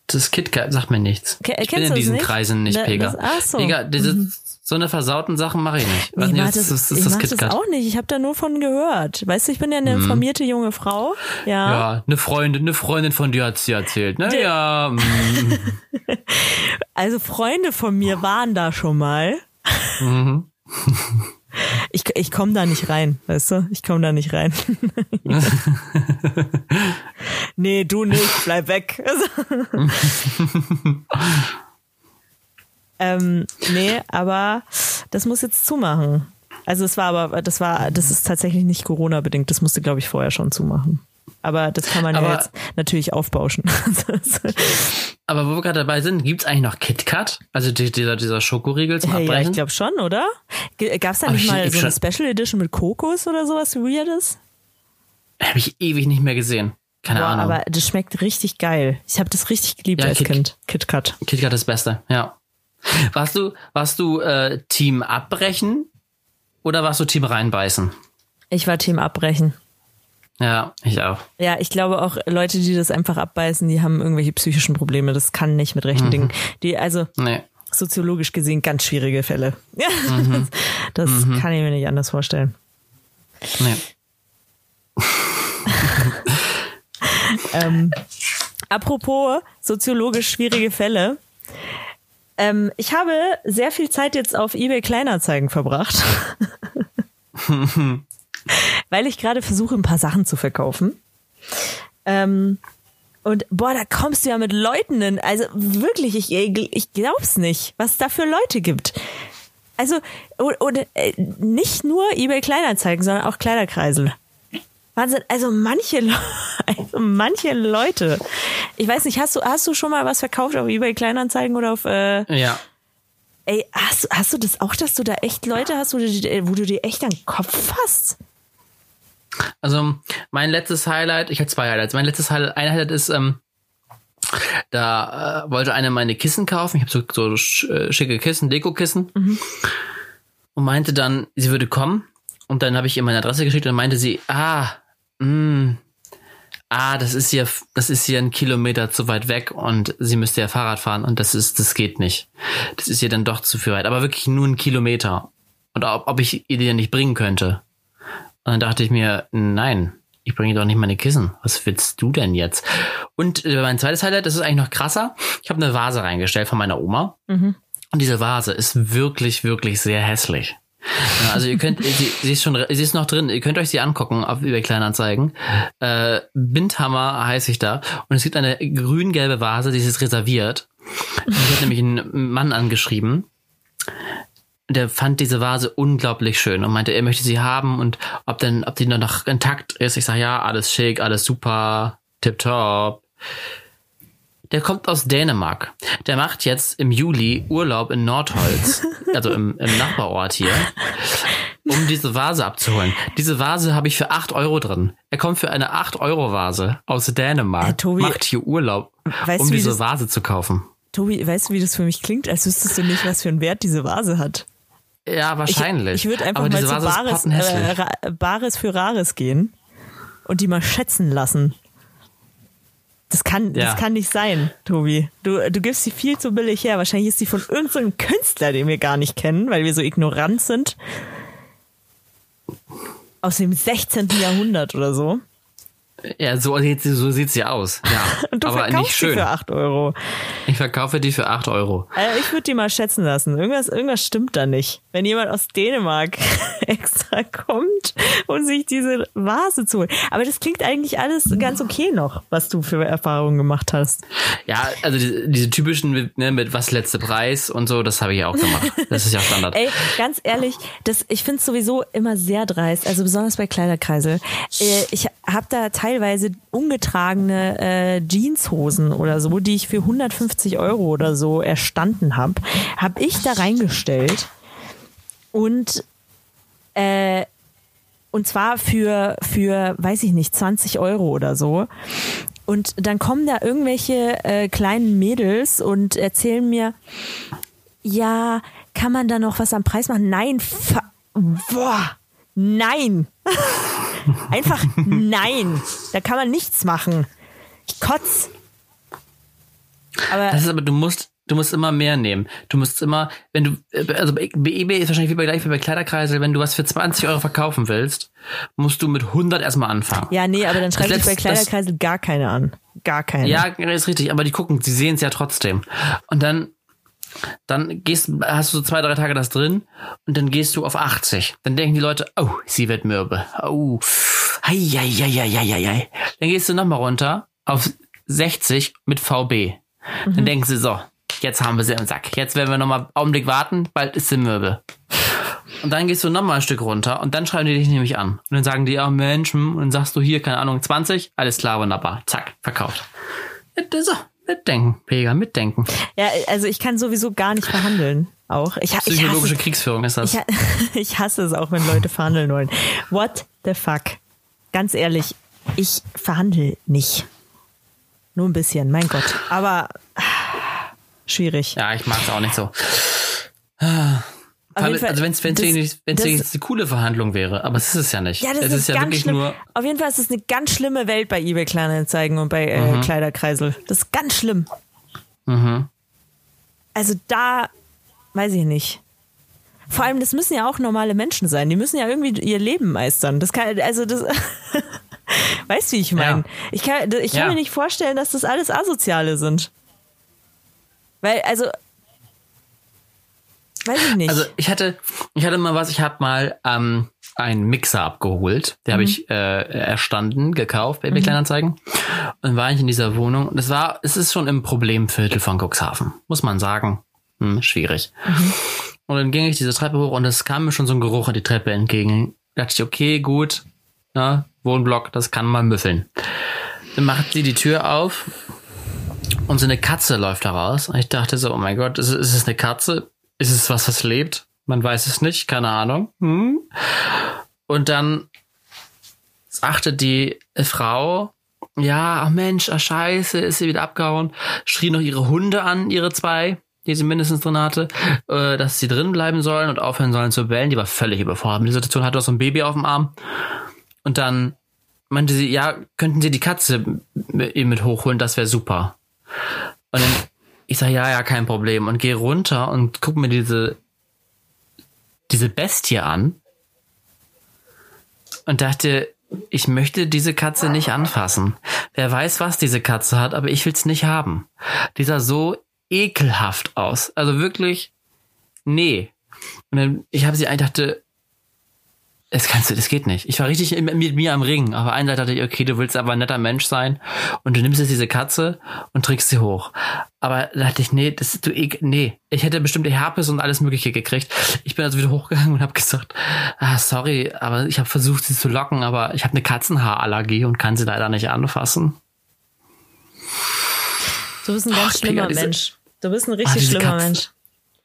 Das KitKat sagt mir nichts. Ke- ich bin in diesen nicht? Kreisen nicht, Ne, Pega. das- ach so. Pega, diese, so eine versauten Sachen mache ich nicht. Was ich nee, mach das, das, das, das ich ist das das KitKat. auch nicht. Ich habe da nur von gehört. Weißt du, ich bin ja eine informierte junge Frau. Ja. Ja, eine Freundin, eine Freundin von dir hat's dir erzählt, ne? Ja, mm, [laughs] Also Freunde von mir waren da schon mal. mhm. Ich, ich komme da nicht rein, weißt du? Ich komme da nicht rein. [laughs] nee, du nicht, bleib weg. [laughs] ähm, nee, aber das muss jetzt zumachen. Also es war aber, das war, das ist tatsächlich nicht Corona-bedingt, das musste, glaube ich, vorher schon zumachen. Aber das kann man ja Aber- jetzt natürlich aufbauschen. [laughs] Aber wo wir gerade dabei sind, gibt's eigentlich noch KitKat? Also die, dieser, dieser Schokoriegel zum ja, ja, Abbrechen? ich glaube schon, oder? Gab es da Aber nicht ich- mal so eine Special Edition mit Kokos oder sowas Weirdes? Habe ich ewig nicht mehr gesehen. Keine Boah, Ahnung. aber das schmeckt richtig geil. Ich habe das richtig geliebt Ja, als Kit- Kind. KitKat. KitKat ist das Beste, ja. Warst du, warst du äh, Team abbrechen oder warst du Team reinbeißen? Ich war Team abbrechen. Ja, ich auch. Ja, ich glaube auch Leute, die das einfach abbeißen, die haben irgendwelche psychischen Probleme. Das kann nicht mit Mhm. rechten Dingen. Die, also Nee. soziologisch gesehen ganz schwierige Fälle. [laughs] Ja, das Mhm. kann ich mir nicht anders vorstellen. Nee. [laughs] Ähm, apropos soziologisch schwierige Fälle. Ähm, ich habe sehr viel Zeit jetzt auf eBay Kleinanzeigen verbracht. [laughs] Weil ich gerade versuche, ein paar Sachen zu verkaufen. Ähm, und boah, da kommst du ja mit Leuten in. Also wirklich, ich, ich glaub's nicht, was es da für Leute gibt. Also, und, und, äh, nicht nur eBay Kleinanzeigen, sondern auch Kleiderkreisel. Wahnsinn, also manche, Le [laughs] also manche Leute. Ich weiß nicht, hast du, hast du schon mal was verkauft auf eBay Kleinanzeigen oder auf, äh, Ja. ey, hast, hast du das auch, dass du da echt Leute hast, wo du, wo du dir echt an den Kopf fasst? Also mein letztes Highlight, ich habe zwei Highlights. Mein letztes Highlight, ein Highlight ist, ähm, da äh, wollte eine meine Kissen kaufen. Ich habe so, so sch- äh, schicke Kissen, Dekokissen. Und meinte dann, sie würde kommen. Und dann habe ich ihr meine Adresse geschickt und meinte sie, ah, mh, ah, das ist hier, das ist hier ein Kilometer zu weit weg und sie müsste ja Fahrrad fahren und das ist, das geht nicht. Das ist ihr dann doch zu viel weit. Aber wirklich nur ein Kilometer. Und ob, ob ich ihr die nicht bringen könnte. Und dann dachte ich mir, nein, ich bringe doch nicht meine Kissen. Was willst du denn jetzt? Und äh, mein zweites Highlight, das ist eigentlich noch krasser. Ich habe eine Vase reingestellt von meiner Oma. Und diese Vase ist wirklich, wirklich sehr hässlich. Also ihr könnt, sie, sie ist schon, sie ist noch drin. Ihr könnt euch sie angucken auf eBay Kleinanzeigen. Äh, Bindhammer heiße ich da. Und es gibt eine grün-gelbe Vase, die ist reserviert. Ich habe nämlich einen Mann angeschrieben. Der fand diese Vase unglaublich schön und meinte, er möchte sie haben und ob denn, ob die noch intakt ist. Ich sage ja, alles schick, alles super, tipptopp. Der kommt aus Dänemark. Der macht jetzt im Juli Urlaub in Nordholz, [laughs] also im, im Nachbarort hier, um diese Vase abzuholen. Diese Vase habe ich für 8 Euro drin. Er kommt für eine 8-Euro-Vase aus Dänemark, Äh, Tobi, macht hier Urlaub, weißt um diese das- Vase zu kaufen. Tobi, weißt du, wie das für mich klingt? Als wüsstest du nicht, was für einen Wert diese Vase hat. Ja, Ich, wahrscheinlich. ich würde einfach Aber mal zu Bares, äh, Bares für Rares gehen und die mal schätzen lassen. Das kann, Ja. das kann nicht sein, Tobi. Du, du gibst sie viel zu billig her. Wahrscheinlich ist sie von irgendeinem Künstler, den wir gar nicht kennen, weil wir so ignorant sind. Aus dem 16. Jahrhundert oder so. Ja, so sieht sie, so sieht sie aus. Ja, [laughs] Und du aber nicht verkaufst sie schön. für 8 Euro. Ich verkaufe die für 8 Euro. Also ich würde die mal schätzen lassen. Irgendwas, irgendwas stimmt da nicht. Wenn jemand aus Dänemark [laughs] extra kommt und sich diese Vase zu holen. Aber das klingt eigentlich alles ganz okay noch, was du für Erfahrungen gemacht hast. Ja, also diese, diese typischen mit, ne, mit was letzte Preis und so, das habe ich ja auch gemacht. Das ist ja Standard. [laughs] Ey, ganz ehrlich, das, ich finde es sowieso immer sehr dreist, also besonders bei Kleiderkreisel. Äh, ich habe da teilweise ungetragene äh, Jeanshosen oder so, die ich für 150 Euro oder so erstanden habe, habe ich da reingestellt und äh, und zwar für, für, weiß ich nicht, 20 Euro oder so. Und dann kommen da irgendwelche äh, kleinen Mädels und erzählen mir, ja, kann man da noch was am Preis machen? Nein, boah, nein. [laughs] Einfach nein. Da kann man nichts machen. Ich kotz. Aber Das ist aber, du musst, du musst immer mehr nehmen. Du musst immer, wenn du, also bei eBay ist wahrscheinlich wie bei, gleich wie bei Kleiderkreisel, wenn du was für 20 Euro verkaufen willst, musst du mit 100 erstmal anfangen. ja, nee, aber dann schreibe ich bei letzt- das- Kleiderkreisel gar keine an. Gar keine. Ja, ist richtig, aber die gucken, sie sehen es ja trotzdem. Und dann, dann gehst, hast du so zwei, drei Tage das drin und dann gehst du auf 80. Dann denken die Leute, oh, sie wird mürbe. Oh, hei, hei, hei, hei, hei. Dann gehst du nochmal runter auf 60 mit VB. Dann denken sie so, jetzt haben wir sie im Sack. Jetzt werden wir nochmal einen Augenblick warten, bald ist sie mürbe. Und dann gehst du nochmal ein Stück runter und dann schreiben die dich nämlich an. Und dann sagen die, ja Mensch, hm, und dann sagst du hier, keine Ahnung, 20, alles klar, wunderbar, zack, verkauft. Bitte so, mitdenken, Pega, mitdenken. Ja, also ich kann sowieso gar nicht verhandeln. Auch. Ich, ich, Psychologische hasse, Kriegsführung ist das. ich, [laughs] ich hasse es auch, wenn Leute verhandeln wollen. What the fuck? Ganz ehrlich, ich verhandle nicht. Nur ein bisschen, mein Gott. Aber ah, schwierig. ja, ich mag es auch nicht so. Fall, also wenn es wenigstens eine coole Verhandlung wäre, aber es ist es ja nicht. Ja, das es ist, ist ja ganz wirklich schlimm. nur Auf jeden Fall ist es eine ganz schlimme Welt bei eBay Kleinanzeigen und bei äh, Mhm. Kleiderkreisel. Das ist ganz schlimm. Also da weiß ich nicht. Vor allem, das müssen ja auch normale Menschen sein. Die müssen ja irgendwie ihr Leben meistern. Das kann, also das, [laughs] weißt du, wie ich meine? Ja. Ich kann, ich kann Ja. mir nicht vorstellen, dass das alles Asoziale sind. Weil, also, weiß ich nicht. Also ich hatte, ich hatte mal was, ich habe mal ähm, einen Mixer abgeholt. Den habe Mhm. ich äh, erstanden, gekauft bei eBay Kleinanzeigen. Und dann war ich in dieser Wohnung. Und es war, es ist schon im Problemviertel von Cuxhaven, muss man sagen. Hm, schwierig. Mhm. Und dann ging ich diese Treppe hoch und es kam mir schon so ein Geruch an die Treppe entgegen. Da dachte ich, okay, gut, ja, Wohnblock, das kann man müffeln. Dann macht sie die Tür auf und so eine Katze läuft da raus. Und ich dachte so, oh mein Gott, ist, es- ist es eine Katze? Ist es was, was lebt? Man weiß es nicht, keine Ahnung. Hm? Und dann sagte die Frau, ja, ach Mensch, ach scheiße, ist sie wieder abgehauen, schrie noch ihre Hunde an, ihre zwei, die sie mindestens drin hatte, äh, dass sie drin bleiben sollen und aufhören sollen zu bellen. Die war völlig überfordert. der Situation hatte auch so ein Baby auf dem Arm. Und dann meinte sie, ja, könnten Sie die Katze mit hochholen, das wäre super. Und dann, ich sage, ja, ja, kein Problem. Und gehe runter und guck mir diese, diese Bestie an. Und dachte, ich möchte diese Katze nicht anfassen. Wer weiß, was diese Katze hat, aber ich will's nicht haben. Die sah so ekelhaft aus. Also wirklich, nee. Und dann, ich habe sie eigentlich dachte, das kannst du, das geht nicht. Ich war richtig mit mir am Ring. Auf der einen Seite dachte ich, okay, du willst aber ein netter Mensch sein und du nimmst jetzt diese Katze und trägst sie hoch. Aber da dachte ich, nee, das du nee, ich hätte bestimmte Herpes und alles Mögliche gekriegt. Ich bin also wieder hochgegangen und habe gesagt, ah, sorry, aber ich habe versucht, sie zu locken, aber ich habe eine Katzenhaarallergie und kann sie leider nicht anfassen. Du bist ein ganz Ach, schlimmer Mensch. Du bist ein richtig Ach, schlimmer Katze. Mensch.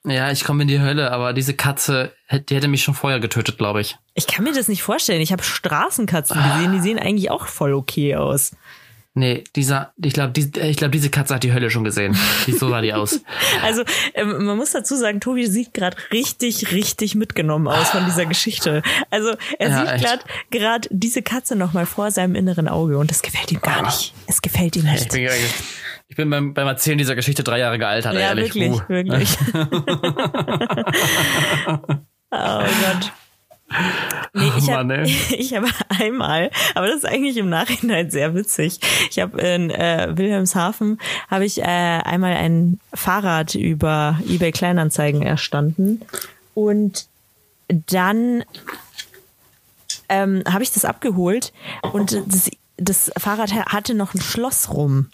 Ja, ich komme in die Hölle, aber diese Katze, die hätte mich schon vorher getötet, glaube ich. Ich kann mir das nicht vorstellen. Ich habe Straßenkatzen ah. gesehen, die sehen eigentlich auch voll okay aus. Nee, dieser, ich glaube, die, ich glaube, diese Katze hat die Hölle schon gesehen. So sah die aus. [laughs] Also, ähm, man muss dazu sagen, Tobi sieht gerade richtig, richtig mitgenommen aus von dieser Geschichte. Also, er ja, sieht gerade diese Katze nochmal vor seinem inneren Auge und das gefällt ihm gar nicht. Es gefällt ihm nicht. Ich bin, ich bin beim, beim Erzählen dieser Geschichte drei Jahre gealtert, ja, ehrlich. Wirklich, uh. wirklich. [laughs] oh Gott. Nee, ich [laughs] habe ich hab einmal, aber das ist eigentlich im Nachhinein sehr witzig. Ich habe in äh, Wilhelmshaven habe ich äh, einmal ein Fahrrad über eBay Kleinanzeigen erstanden und dann ähm, habe ich das abgeholt und das, das Fahrrad hatte noch ein Schloss rum.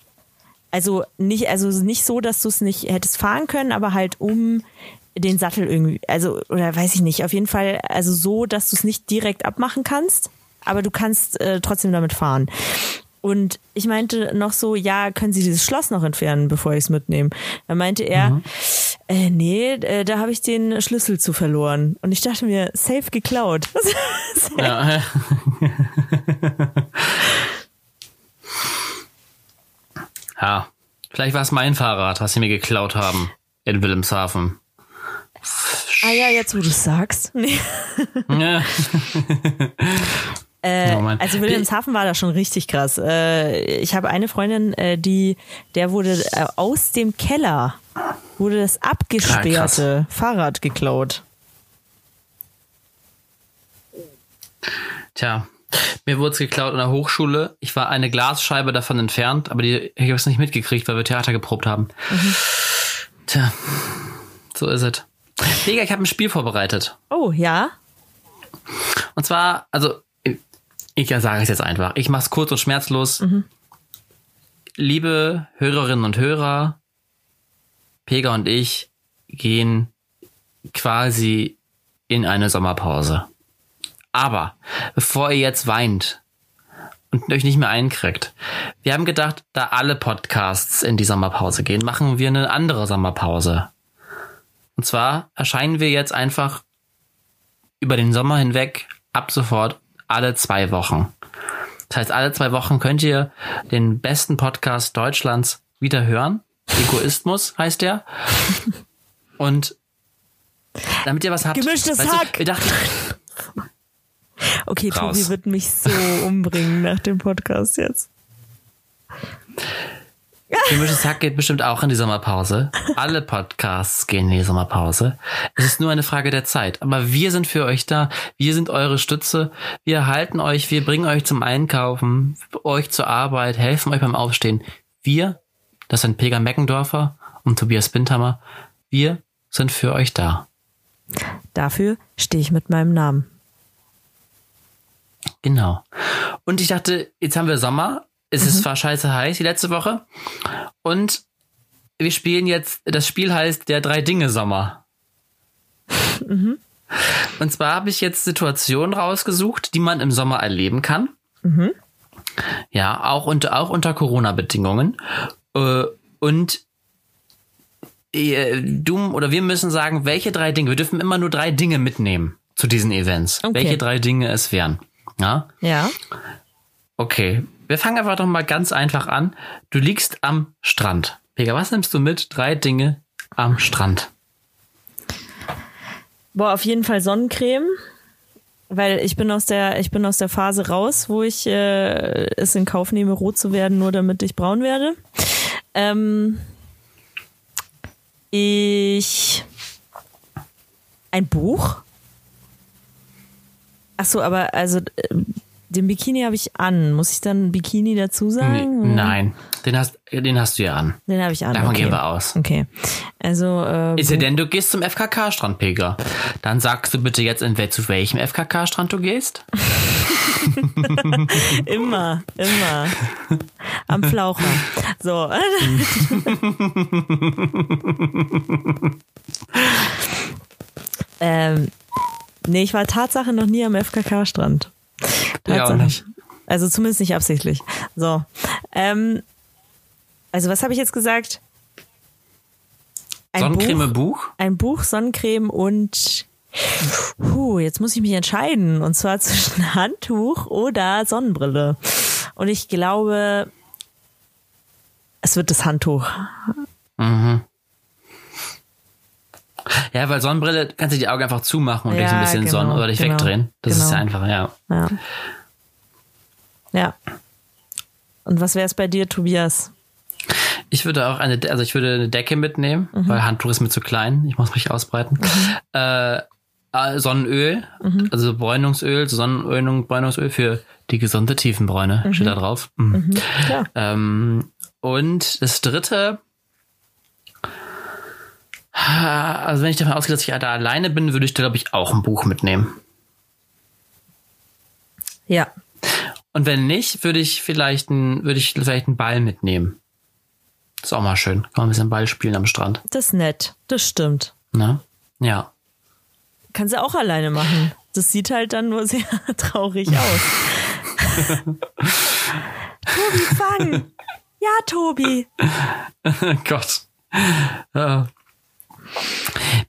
Also nicht, also nicht so, dass du es nicht hättest fahren können, aber halt um den Sattel irgendwie, also, oder weiß ich nicht, auf jeden Fall, also so, dass du es nicht direkt abmachen kannst, aber du kannst äh, trotzdem damit fahren. Und ich meinte noch so, ja, können Sie dieses Schloss noch entfernen, bevor ich es mitnehme? Da meinte er, mhm. äh, nee, äh, da habe ich den Schlüssel zu verloren. Und ich dachte mir, safe geklaut. [laughs] ja. [laughs] [laughs] Ja, vielleicht war es mein Fahrrad, was sie mir geklaut haben in Wilhelmshaven. Ah ja, jetzt wo du es sagst. Nee. Ja. [laughs] [laughs] Äh, also Wilhelmshaven war da schon richtig krass. Äh, ich habe eine Freundin, äh, die, der wurde äh, aus dem Keller wurde das abgesperrte ah, Fahrrad geklaut. Tja, mir wurde es geklaut in der Hochschule. Ich war eine Glasscheibe davon entfernt, aber die ich habe es nicht mitgekriegt, weil wir Theater geprobt haben. Mhm. Tja, so ist es. Digga, ich habe ein Spiel vorbereitet. Oh, ja. Und zwar, also, ich ja, sage es jetzt einfach. Ich mache es kurz und schmerzlos. Mhm. Liebe Hörerinnen und Hörer, Pega und ich gehen quasi in eine Sommerpause. Aber bevor ihr jetzt weint und euch nicht mehr einkriegt, wir haben gedacht, da alle Podcasts in die Sommerpause gehen, machen wir eine andere Sommerpause. Und zwar erscheinen wir jetzt einfach über den Sommer hinweg ab sofort alle zwei Wochen. Das heißt, alle zwei Wochen könnt ihr den besten Podcast Deutschlands wieder hören. Egoismus heißt der. Und damit ihr was habt. Gemischtes Hack. Wir dachten, Okay, Raus. Tobi wird mich so [laughs] umbringen nach dem Podcast jetzt. Chemisches Hack geht bestimmt auch in die Sommerpause. Alle Podcasts gehen in die Sommerpause. Es ist nur eine Frage der Zeit. Aber wir sind für euch da. Wir sind eure Stütze. Wir halten euch, wir bringen euch zum Einkaufen, euch zur Arbeit, helfen euch beim Aufstehen. Wir, das sind Pega Meckendorfer und Tobias Bindhammer, wir sind für euch da. Dafür stehe ich mit meinem Namen. Genau. Und ich dachte, jetzt haben wir Sommer. Es mhm. ist zwar scheiße heiß die letzte Woche. Und wir spielen jetzt, das Spiel heißt der Drei Dinge Sommer. Mhm. Und zwar habe ich jetzt Situationen rausgesucht, die man im Sommer erleben kann. Mhm. Ja, auch unter, auch unter Corona-Bedingungen. Äh, und äh, du oder wir müssen sagen, welche drei Dinge, wir dürfen immer nur drei Dinge mitnehmen zu diesen Events. Okay. Welche drei Dinge es wären. Ja? Ja. Okay, wir fangen einfach doch mal ganz einfach an. Du liegst am Strand. Vega, was nimmst du mit? Drei Dinge am Strand. Boah, auf jeden Fall Sonnencreme, weil ich bin aus der ich bin aus der Phase raus, wo ich äh, es in Kauf nehme, rot zu werden, nur damit ich braun werde. Ähm, ich ein Buch. Ach so, aber also äh, den Bikini habe ich an. Muss ich dann Bikini dazu sagen? Nein, Den hast, den hast du ja an. Den habe ich an. Davon okay. gehen wir aus. Okay. Also, äh, Ist ja denn, du gehst zum FKK-Strand, Pega. Dann sagst du bitte jetzt, in zu welchem FKK-Strand du gehst. [laughs] immer, immer. Am Flaucher. So. [laughs] ähm, nee, ich war Tatsache noch nie am FKK-Strand. Ja, Tatsache. nicht. Also zumindest nicht absichtlich. So. Ähm, also was habe ich jetzt gesagt? Ein Sonnencreme Buch, Buch? ein Buch, Sonnencreme und Puh, jetzt muss ich mich entscheiden. Und zwar zwischen [laughs] Handtuch oder Sonnenbrille. Und ich glaube, es wird das Handtuch. Ja, weil Sonnenbrille kannst du die Augen einfach zumachen und Ja, dich ein bisschen genau, sonnen oder dich genau, wegdrehen. Das genau. ist ja einfach, ja. Ja. Ja. Und was wäre es bei dir, Tobias? Ich würde auch eine, also ich würde eine Decke mitnehmen, Mhm. weil Handtuch ist mir zu klein. Ich muss mich ausbreiten. Äh, äh, Sonnenöl, Mhm. also Bräunungsöl, Sonnenölung, Bräunungsöl für die gesunde Tiefenbräune, steht da drauf. Mhm. Klar. Ähm, und das dritte, also wenn ich davon ausgehe, dass ich da alleine bin, würde ich da, glaube ich, auch ein Buch mitnehmen. Ja. Und wenn nicht, würde ich vielleicht ein, würde ich vielleicht einen Ball mitnehmen. Ist auch mal schön. Kann man ein bisschen Ball spielen am Strand. Das ist nett. Das stimmt. Ne? Ja. Kannst du auch alleine machen. Das sieht halt dann nur sehr [laughs] traurig aus. [laughs] Tobi, fang! Ja, Tobi. [laughs] Gott. Ja.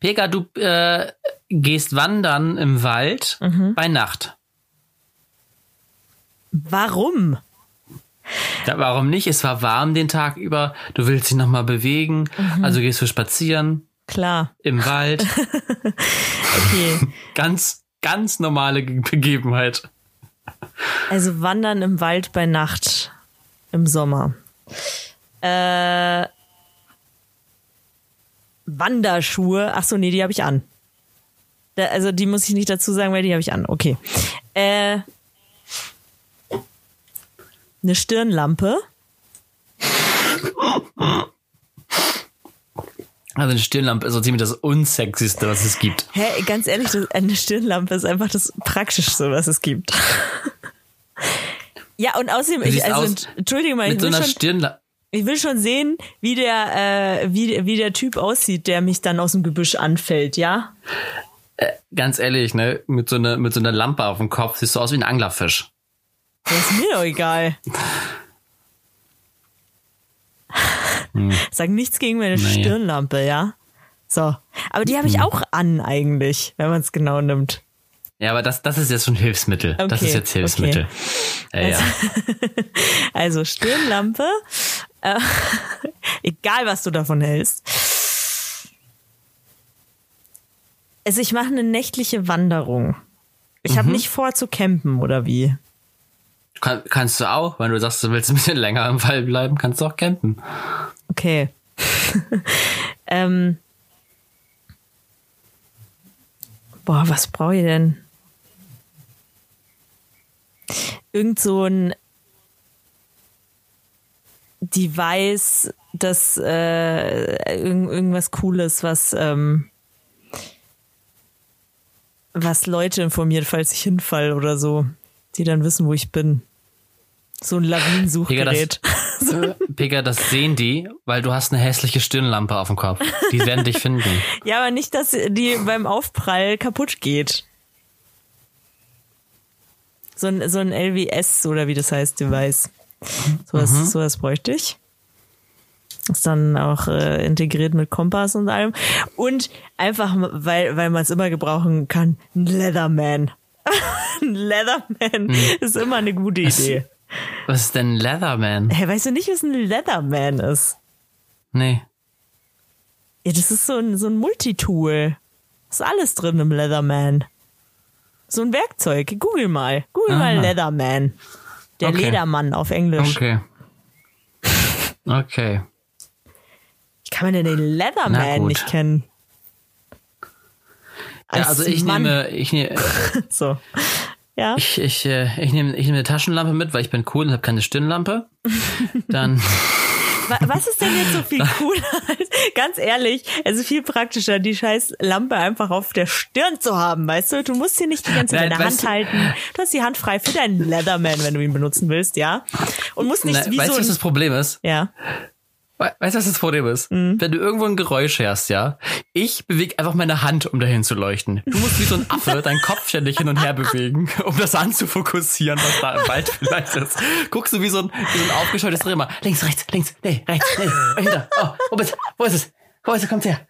Pega, du äh, gehst wandern im Wald bei Nacht. Warum? Ja, warum nicht? Es war warm den Tag über. Du willst dich nochmal bewegen. Also gehst du spazieren Klar. im Wald. [laughs] Okay. [laughs] ganz, ganz normale Ge- Begebenheit. Also wandern im Wald bei Nacht im Sommer. Äh, Wanderschuhe. Ach so, nee, die habe ich an. Da, also die muss ich nicht dazu sagen, weil die habe ich an. Okay. Äh, eine Stirnlampe. Also eine Stirnlampe ist so ziemlich das Unsexyste, was es gibt. Hä, ganz ehrlich, eine Stirnlampe ist einfach das Praktischste, was es gibt. [laughs] ja, und außerdem, ich, also, aus Entschuldigung mal, Mit so einer Stirnlampe. Ich will schon sehen, wie der, äh, wie, wie der Typ aussieht, der mich dann aus dem Gebüsch anfällt, ja? Ganz ehrlich, ne, mit so einer, mit so einer Lampe auf dem Kopf siehst du aus wie ein Anglerfisch. Das ist mir doch egal. Sag nichts gegen meine Naja. Stirnlampe, ja? So. Aber die habe ich auch an eigentlich, wenn man es genau nimmt. Ja, aber das, das ist jetzt schon Hilfsmittel. das Okay, ist jetzt Hilfsmittel. Ja, ja. Also [laughs] Stirnlampe, äh, [laughs] egal was du davon hältst. Also ich mache eine nächtliche Wanderung. Ich Mhm. habe nicht vor zu campen oder wie. Kann, kannst du auch, wenn du sagst, du willst ein bisschen länger im Wald bleiben, kannst du auch campen. Okay. [laughs] ähm. Boah, was brauche ich denn? Irgend so ein Device, das äh, irgend, irgendwas Cooles, was was Leute informiert, falls ich hinfall oder so, die dann wissen, wo ich bin. So ein Lawinensuchgerät. Pega, [laughs] das sehen die, weil du hast eine hässliche Stirnlampe auf dem Kopf. Die werden dich finden. [laughs] Ja, aber nicht, dass die beim Aufprall kaputt geht. So ein, so ein LWS oder wie das heißt, Device. Sowas, Mhm. sowas bräuchte ich. Ist dann auch äh, integriert mit Kompass und allem. Und einfach, weil, weil man es immer gebrauchen kann, ein Leatherman. [laughs] ein Leatherman Mhm. ist immer eine gute Idee. Was ist denn Leatherman? Hä, weißt du nicht, was ein Leatherman ist? Nee. Ja, das ist so ein, so ein Multitool. Ist alles drin im Leatherman. So ein Werkzeug. Google mal. Google mal Aha. Leatherman. Der Okay. Ledermann auf Englisch. Okay. Okay. Wie kann man denn den Leatherman nicht kennen? Ja, Als also ich Mann. nehme, ich nehme, [laughs] So. Ja. ich, ich, äh, ich nehme, ich nehme eine Taschenlampe mit, weil ich bin cool und habe keine Stirnlampe. Dann, [laughs] Was ist denn jetzt so viel [laughs] cooler? Ganz ehrlich, es ist viel praktischer, die scheiß Lampe einfach auf der Stirn zu haben, weißt du? Du musst sie nicht die ganze Zeit in der Hand halten. Du hast die Hand frei für deinen Leatherman, wenn du ihn benutzen willst, ja? Und musst nicht Na, wie weißt so du, was ein, das Problem ist? ja. We- Weißt du, was das Problem ist? Mhm. Wenn du irgendwo ein Geräusch hörst, ja, ich bewege einfach meine Hand, um dahin zu leuchten. Du musst wie so ein Affe [laughs] deinen Kopf ständig hin und her bewegen, um das anzufokussieren, was da im [laughs] Wald vielleicht ist. Guckst du wie so ein, wie so ein aufgescheuertes Reh. Links, rechts, links, nee, rechts, nee, [laughs] hinter. Oh, wo bist Wo ist es? Wo ist es? Kommt her.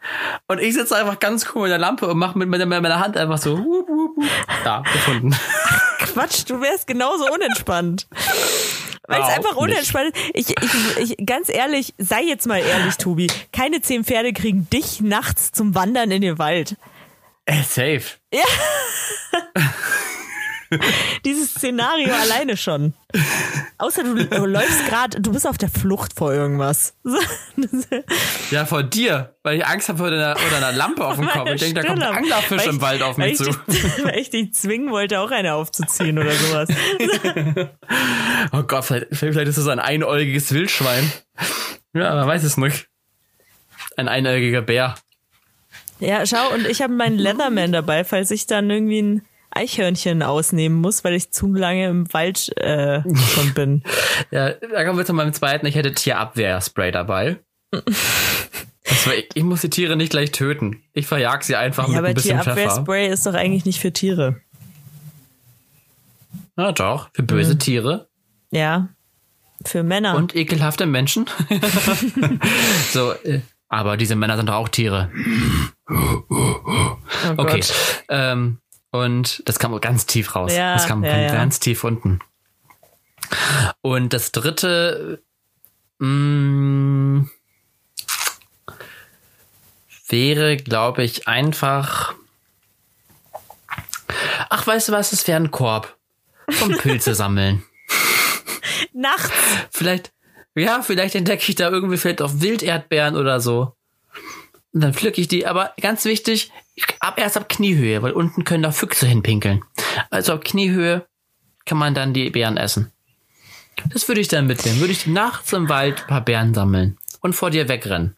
Und ich sitze einfach ganz cool mit der Lampe und mache mit meiner, meiner Hand einfach so, wup, wup, wup. da, gefunden. Quatsch, du wärst genauso unentspannt. Weil es einfach unentspannt ist. Ich, ich, ich, ganz ehrlich, sei jetzt mal ehrlich, Tobi. Keine zehn Pferde kriegen dich nachts zum Wandern in den Wald. Äh, safe. [laughs] [laughs] Dieses Szenario alleine schon. Außer du, du läufst gerade, du bist auf der Flucht vor irgendwas. [laughs] Ja, vor dir, weil ich Angst habe vor deiner, vor deiner Lampe auf dem Kopf. Ich denke, da kommt ein. Anglerfisch Weil im ich- Wald auf mich ich zu. Dich, [laughs] weil ich dich zwingen wollte, auch eine aufzuziehen oder sowas. Oh Gott, vielleicht, vielleicht ist es ein einäugiges Wildschwein. Ja, man weiß es nicht. Ein einäugiger Bär. Ja, schau, und ich habe meinen Leatherman dabei, falls ich dann irgendwie ein Eichhörnchen ausnehmen muss, weil ich zu lange im Wald äh, schon bin. [laughs] Ja, da kommen wir zu meinem zweiten. Ich hätte Tierabwehrspray dabei. War, ich, ich muss die Tiere nicht gleich töten. Ich verjag sie einfach Ja, mit aber ein bisschen Pfeffer. Tierabwehrspray ist doch eigentlich nicht für Tiere. Ja, doch. Für böse Mhm. Tiere Ja. Für Männer. und ekelhafte Menschen. [laughs] so, äh, aber diese Männer sind doch auch Tiere. oh Okay. Ähm, und das kam ganz tief raus. Ja, das kam ja, von ja. ganz tief unten. Und das dritte mh, wäre, glaube ich, einfach. Ach, weißt du was? Es wäre ein Korb. Vom Pilze [laughs] sammeln. Nachts. Vielleicht, ja, vielleicht entdecke ich da irgendwie vielleicht auch Wilderdbeeren oder so. Und dann pflücke ich die, aber ganz wichtig, ab erst ab Kniehöhe, weil unten können da Füchse hinpinkeln. Also ab Kniehöhe kann man dann die Beeren essen. Das würde ich dann mitnehmen. Würde ich nachts im Wald ein paar Beeren sammeln und vor dir wegrennen.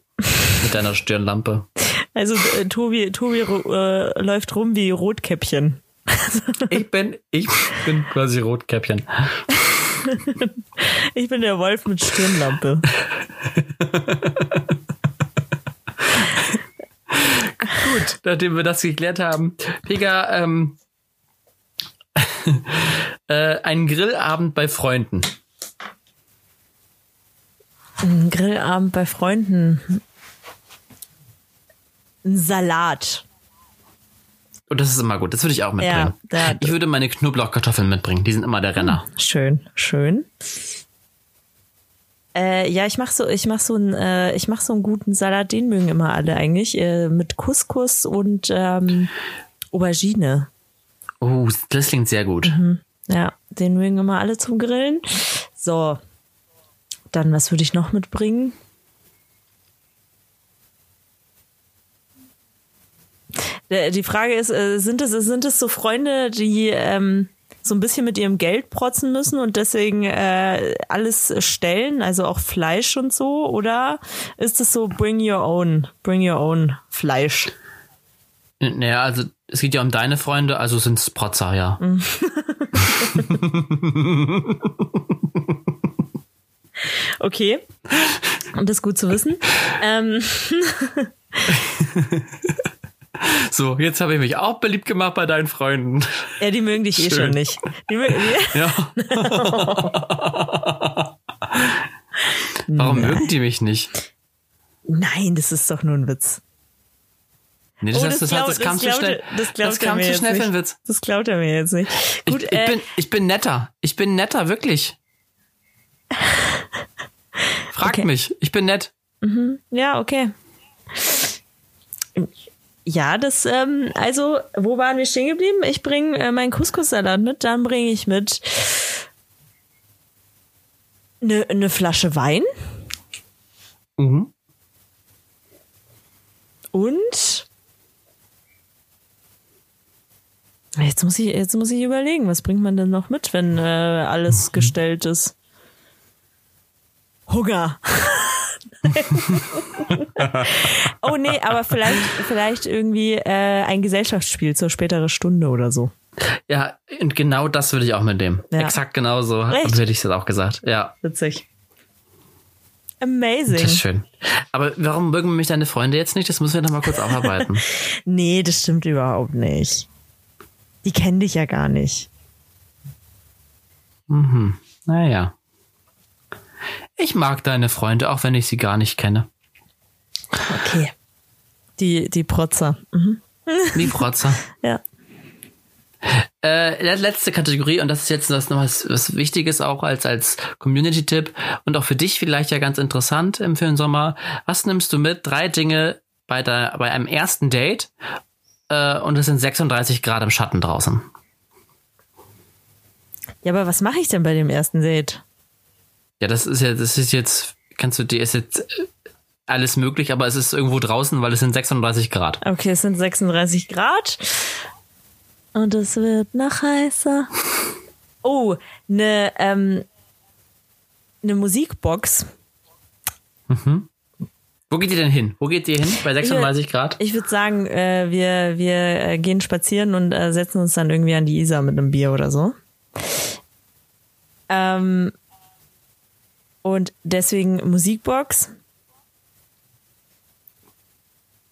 Mit deiner Stirnlampe. [laughs] Also äh, Tobi, Tobi äh, läuft rum wie Rotkäppchen. [laughs] Ich bin, ich bin quasi Rotkäppchen. [laughs] Ich bin der Wolf mit Stirnlampe. Gut, nachdem wir das geklärt haben. Pega, ähm, [laughs] äh, ein Grillabend bei Freunden. Ein Grillabend bei Freunden. Ein Salat. Und das ist immer gut. Das würde ich auch mitbringen. Ja, ich würde meine Knoblauchkartoffeln mitbringen. Die sind immer der Renner. Schön, schön. Äh, ja, ich mach so, ich mach so einen, äh, ich mach so einen guten Salat, den mögen immer alle eigentlich, äh, mit Couscous und ähm, Aubergine. Oh, das klingt sehr gut. Ja, den mögen immer alle zum Grillen. So, dann was würde ich noch mitbringen? Äh, Die Frage ist, äh, sind es, sind es so Freunde, die ähm, so ein bisschen mit ihrem Geld protzen müssen und deswegen äh, alles stellen, also auch Fleisch und so? Oder ist es so bring your own, bring your own Fleisch? Naja, also es geht ja um deine Freunde, also sind es Protzer, ja. [laughs] Okay. Und das ist gut zu wissen. Ähm, [laughs] [laughs] So, jetzt habe ich mich auch beliebt gemacht bei deinen Freunden. ja, die mögen dich eh Schön. schon nicht. Die mögen, [laughs] Ja. Warum mögen die mich nicht? Nein, das ist doch nur ein Witz. Nee, das, Oh, das, das, glaub- das kam zu schnell. Das, das kam zu schnell für einen Witz. Das glaubt er mir jetzt nicht. Gut, ich, äh, ich, bin, ich bin netter. Ich bin netter, wirklich. Fragt Okay. mich. Ich bin nett. ja, okay. Ja, das, ähm, also, wo waren wir stehen geblieben? Ich bringe äh, meinen Couscous-Salat mit, dann bringe ich mit eine ne Flasche Wein Mhm. und jetzt muss ich, jetzt muss ich überlegen, was bringt man denn noch mit, wenn äh, alles [laughs] gestellt ist? Hunger. [laughs] oh nee, aber vielleicht, vielleicht irgendwie äh, ein Gesellschaftsspiel zur späteren Stunde oder so. Ja, und genau das würde ich auch mit dem. Ja. Exakt genau so Echt? hätte ich das auch gesagt. Ja, Witzig. Amazing. das ist schön. Aber warum mögen mich deine Freunde jetzt nicht? Das müssen wir noch mal kurz aufarbeiten. [laughs] Nee, das stimmt überhaupt nicht. Die kennen dich ja gar nicht. naja. Ich mag deine Freunde, auch wenn ich sie gar nicht kenne. Okay. Die, die Protzer. Mhm. Die Protzer. [laughs] Ja. Äh, le- letzte Kategorie, und das ist jetzt was, noch was, was Wichtiges auch als, als Community-Tipp und auch für dich vielleicht ja ganz interessant im den Sommer. Was nimmst du mit? Drei Dinge bei, der, bei einem ersten Date äh, und es sind 36 Grad im Schatten draußen. Ja, aber was mache ich denn bei dem ersten Date? Ja, das ist ja, das ist jetzt, kannst du dir, ist jetzt äh, alles möglich, aber es ist irgendwo draußen, weil es sind 36 Grad. Okay, es sind 36 Grad. Und es wird noch heißer. Oh, eine ähm, ne Musikbox. Wo geht ihr denn hin? Wo geht ihr hin bei 36 Grad? Ich würde sagen, äh, wir, wir äh, gehen spazieren und äh, setzen uns dann irgendwie an die Isar mit einem Bier oder so. Ähm, und deswegen Musikbox,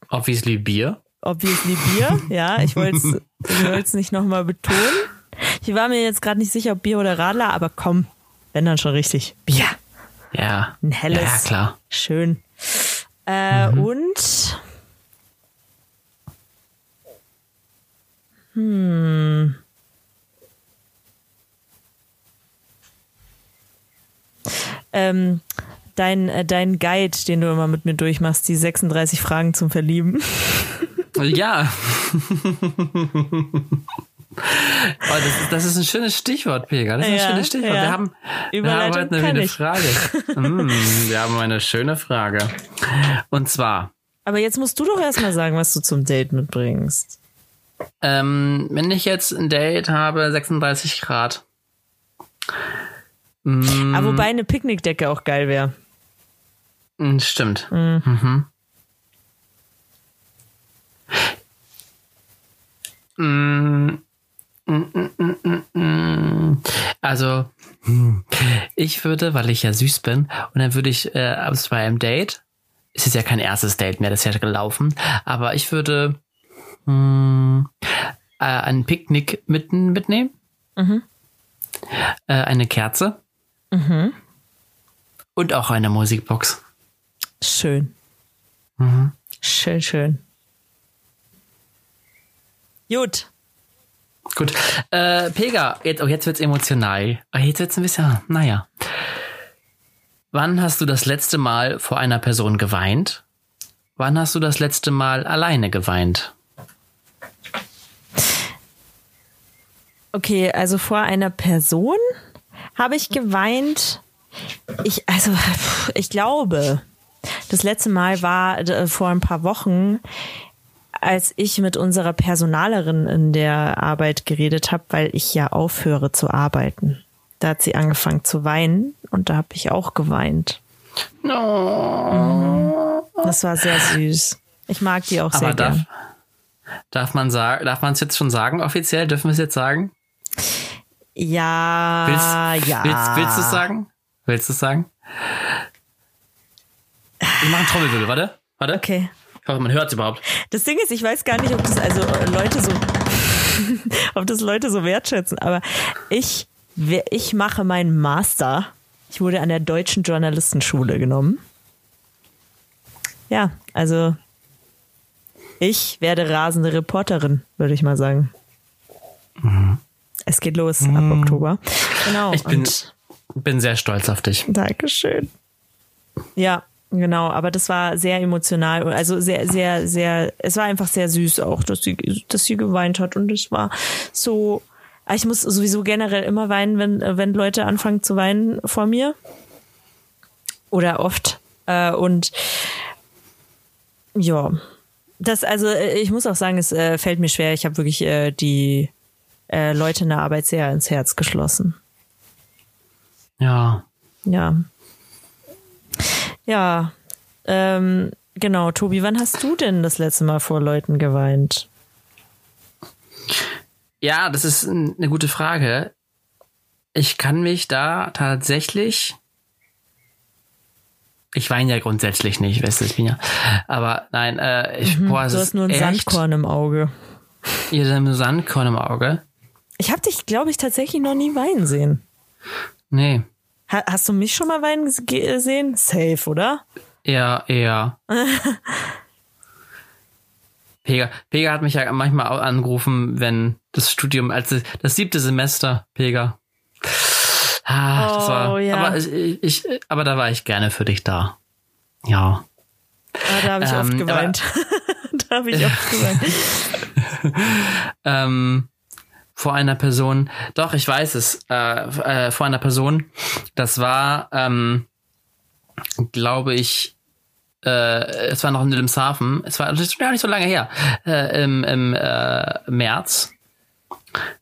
Obviously Bier. obviously Bier. [laughs] Ja, ich wollte es nicht nochmal betonen. Ich war mir jetzt gerade nicht sicher, ob Bier oder Radler, aber komm, wenn dann schon richtig. Bier. Ja. Ein helles. Ja, klar. Schön. Äh, Und. Hm. Ähm, dein, äh, dein Guide, den du immer mit mir durchmachst, die 36 Fragen zum Verlieben. [laughs] Ja. [laughs] Oh, das, ist, das ist ein schönes Stichwort, Pega. Das ist ein Ja, schönes Stichwort. ja. Wir haben, wir haben heute eine, eine. Frage. [laughs] Mm, wir haben eine schöne Frage. Und zwar, Aber jetzt musst du doch erstmal sagen, was du zum Date mitbringst. ähm, wenn ich jetzt ein Date habe, 36 Grad. Mm, Aber wobei eine Picknickdecke auch geil wäre. mm, stimmt. Mhm. Mm, mm. Also, ich würde, weil ich ja süß bin, und dann würde ich äh, abends bei einem Date, es ist ja kein erstes Date mehr, das ist ja gelaufen, aber ich würde hm, äh, ein Picknick mitten mitnehmen, Mhm. äh, eine Kerze und auch eine Musikbox. Schön. Schön, schön. Gut. Gut. Äh, Pega, jetzt, oh, jetzt wird's emotional. Oh, jetzt wird's ein bisschen, naja. Wann hast du das letzte Mal vor einer Person geweint? Wann hast du das letzte Mal alleine geweint? Okay, also vor einer Person habe ich geweint. Ich, also, ich glaube, das letzte Mal war äh, vor ein paar Wochen, als ich mit unserer Personalerin in der Arbeit geredet habe, weil ich ja aufhöre zu arbeiten. Da hat sie angefangen zu weinen und da habe ich auch geweint. Das war sehr süß. Ich mag die auch sehr Aber darf, gern. darf man sagen, darf man es jetzt schon sagen offiziell? Dürfen wir es jetzt sagen? Ja, Willst, ja. willst, willst du es sagen? Willst du es sagen? Ich mache einen Trommelwirbel, warte. Warte. Okay. Ich hoffe, man hört es überhaupt. Das Ding ist, ich weiß gar nicht, ob das also Leute so, [laughs] ob das Leute so wertschätzen, aber ich, ich mache meinen Master. Ich wurde an der Deutschen Journalistenschule genommen. Ja, also ich werde rasende Reporterin, würde ich mal sagen. Es geht los ab Oktober. Genau. Ich bin, bin sehr stolz auf dich. Dankeschön. Ja, genau, aber das war sehr emotional und also sehr, sehr, sehr, es war einfach sehr süß auch, dass sie, dass sie geweint hat und es war so, ich muss sowieso generell immer weinen, wenn, wenn Leute anfangen zu weinen vor mir. Oder oft. Äh, und ja, das, also äh, ich muss auch sagen, es äh, fällt mir schwer. Ich habe wirklich äh, die äh, Leute in der Arbeit sehr ins Herz geschlossen. Ja. Ja. Ja. Ähm, genau, Tobi, wann hast du denn das letzte Mal vor Leuten geweint? Ja, das ist eine gute Frage. Ich kann mich da tatsächlich. Ich weine ja grundsätzlich nicht, weißt du, ich bin ja. Aber nein, äh, ich, Mhm, boah, es du hast nur ein echt, Sandkorn im Auge. Ihr habt ein Sandkorn im Auge. Ich habe dich, glaube ich, tatsächlich noch nie weinen sehen. Nee. Ha hast du mich schon mal weinen gesehen? Safe, oder? Ja, eher. [laughs] Pega, Pega hat mich ja manchmal auch angerufen, wenn das Studium, als das siebte Semester, Pega. Ah, das Oh, war, ja. aber ich, ich, aber da war ich gerne für dich da. Ja. Ah, da habe ich Ähm, oft aber- geweint. [laughs] da habe ich oft geweint. [laughs] ähm, vor einer Person, doch, ich weiß es, äh, äh, vor einer Person, das war, ähm, glaube ich, äh, es war noch in Wilhelmshaven, es war ist gar nicht so lange her, äh, im, im äh, März,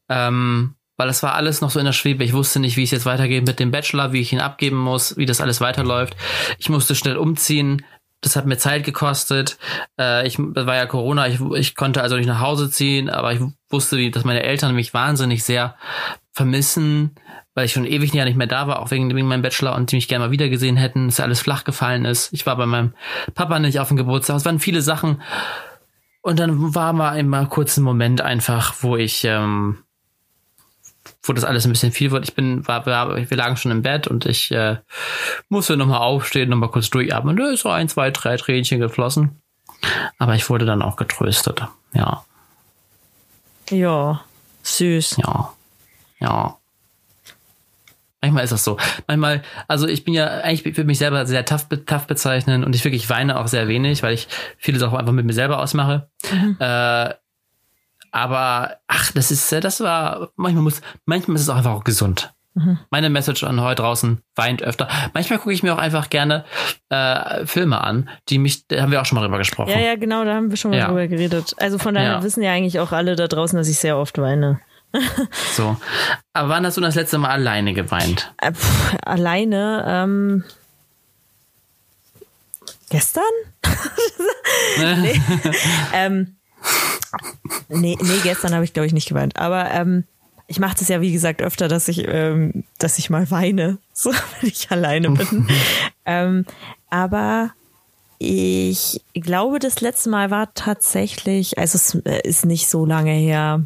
ähm, weil es war alles noch so in der Schwebe. Ich wusste nicht, wie es jetzt weitergeht mit dem Bachelor, wie ich ihn abgeben muss, wie das alles weiterläuft. Ich musste schnell umziehen. Das hat mir Zeit gekostet. Äh, ich das war ja Corona. Ich, ich konnte also nicht nach Hause ziehen, aber ich wusste, dass meine Eltern mich wahnsinnig sehr vermissen, weil ich schon ewig ja nicht mehr da war, auch wegen, wegen meinem Bachelor und die mich gerne mal wiedergesehen hätten, dass alles flach gefallen ist. Ich war bei meinem Papa nicht auf dem Geburtstag. Es waren viele Sachen. Und dann war mal immer kurz ein Moment einfach, wo ich, ähm, wo das alles ein bisschen viel wird. Ich bin, war, war wir lagen schon im Bett und ich äh, musste nochmal aufstehen, nochmal kurz durchatmen. Da ist so ein, zwei, drei Tränchen geflossen. Aber ich wurde dann auch getröstet. Ja, Ja, süß. ja, ja. Manchmal ist das so. Manchmal, also ich bin ja, eigentlich würde mich selber sehr tough, tough bezeichnen und ich wirklich weine auch sehr wenig, weil ich viele Sachen einfach mit mir selber ausmache. Äh, aber ach, das ist, äh, das war, manchmal muss, manchmal ist es auch einfach auch gesund. Meine Message an heute draußen, weint öfter. Manchmal gucke ich mir auch einfach gerne äh, Filme an, die mich, da haben wir auch schon mal drüber gesprochen. Ja, ja, genau, da haben wir schon mal Ja. drüber geredet. Also von daher Ja. wissen ja eigentlich auch alle da draußen, dass ich sehr oft weine. So. Aber wann hast du das letzte Mal alleine geweint? Äh, pff, alleine, ähm, gestern? [laughs] nee. [laughs] ähm, nee, nee, gestern habe ich, glaube ich, nicht geweint. Aber ähm, ich mache das ja, wie gesagt, öfter, dass ich, ähm, dass ich mal weine, [laughs] so wenn ich alleine bin. ähm, aber ich glaube, das letzte Mal war tatsächlich, also es äh, ist nicht so lange her,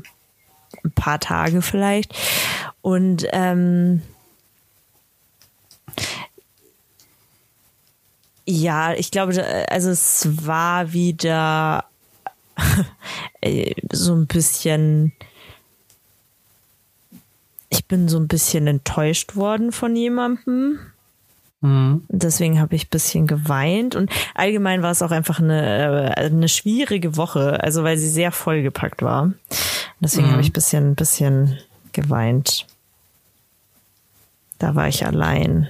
ein paar Tage vielleicht. Und ähm, ja, ich glaube, also es war wieder [laughs] so ein bisschen. Ich bin so ein bisschen enttäuscht worden von jemandem. Mhm. Deswegen habe ich ein bisschen geweint und allgemein war es auch einfach eine, äh, eine schwierige Woche, also weil sie sehr vollgepackt war. Deswegen habe ich ein bisschen, ein bisschen geweint. Da war ich allein.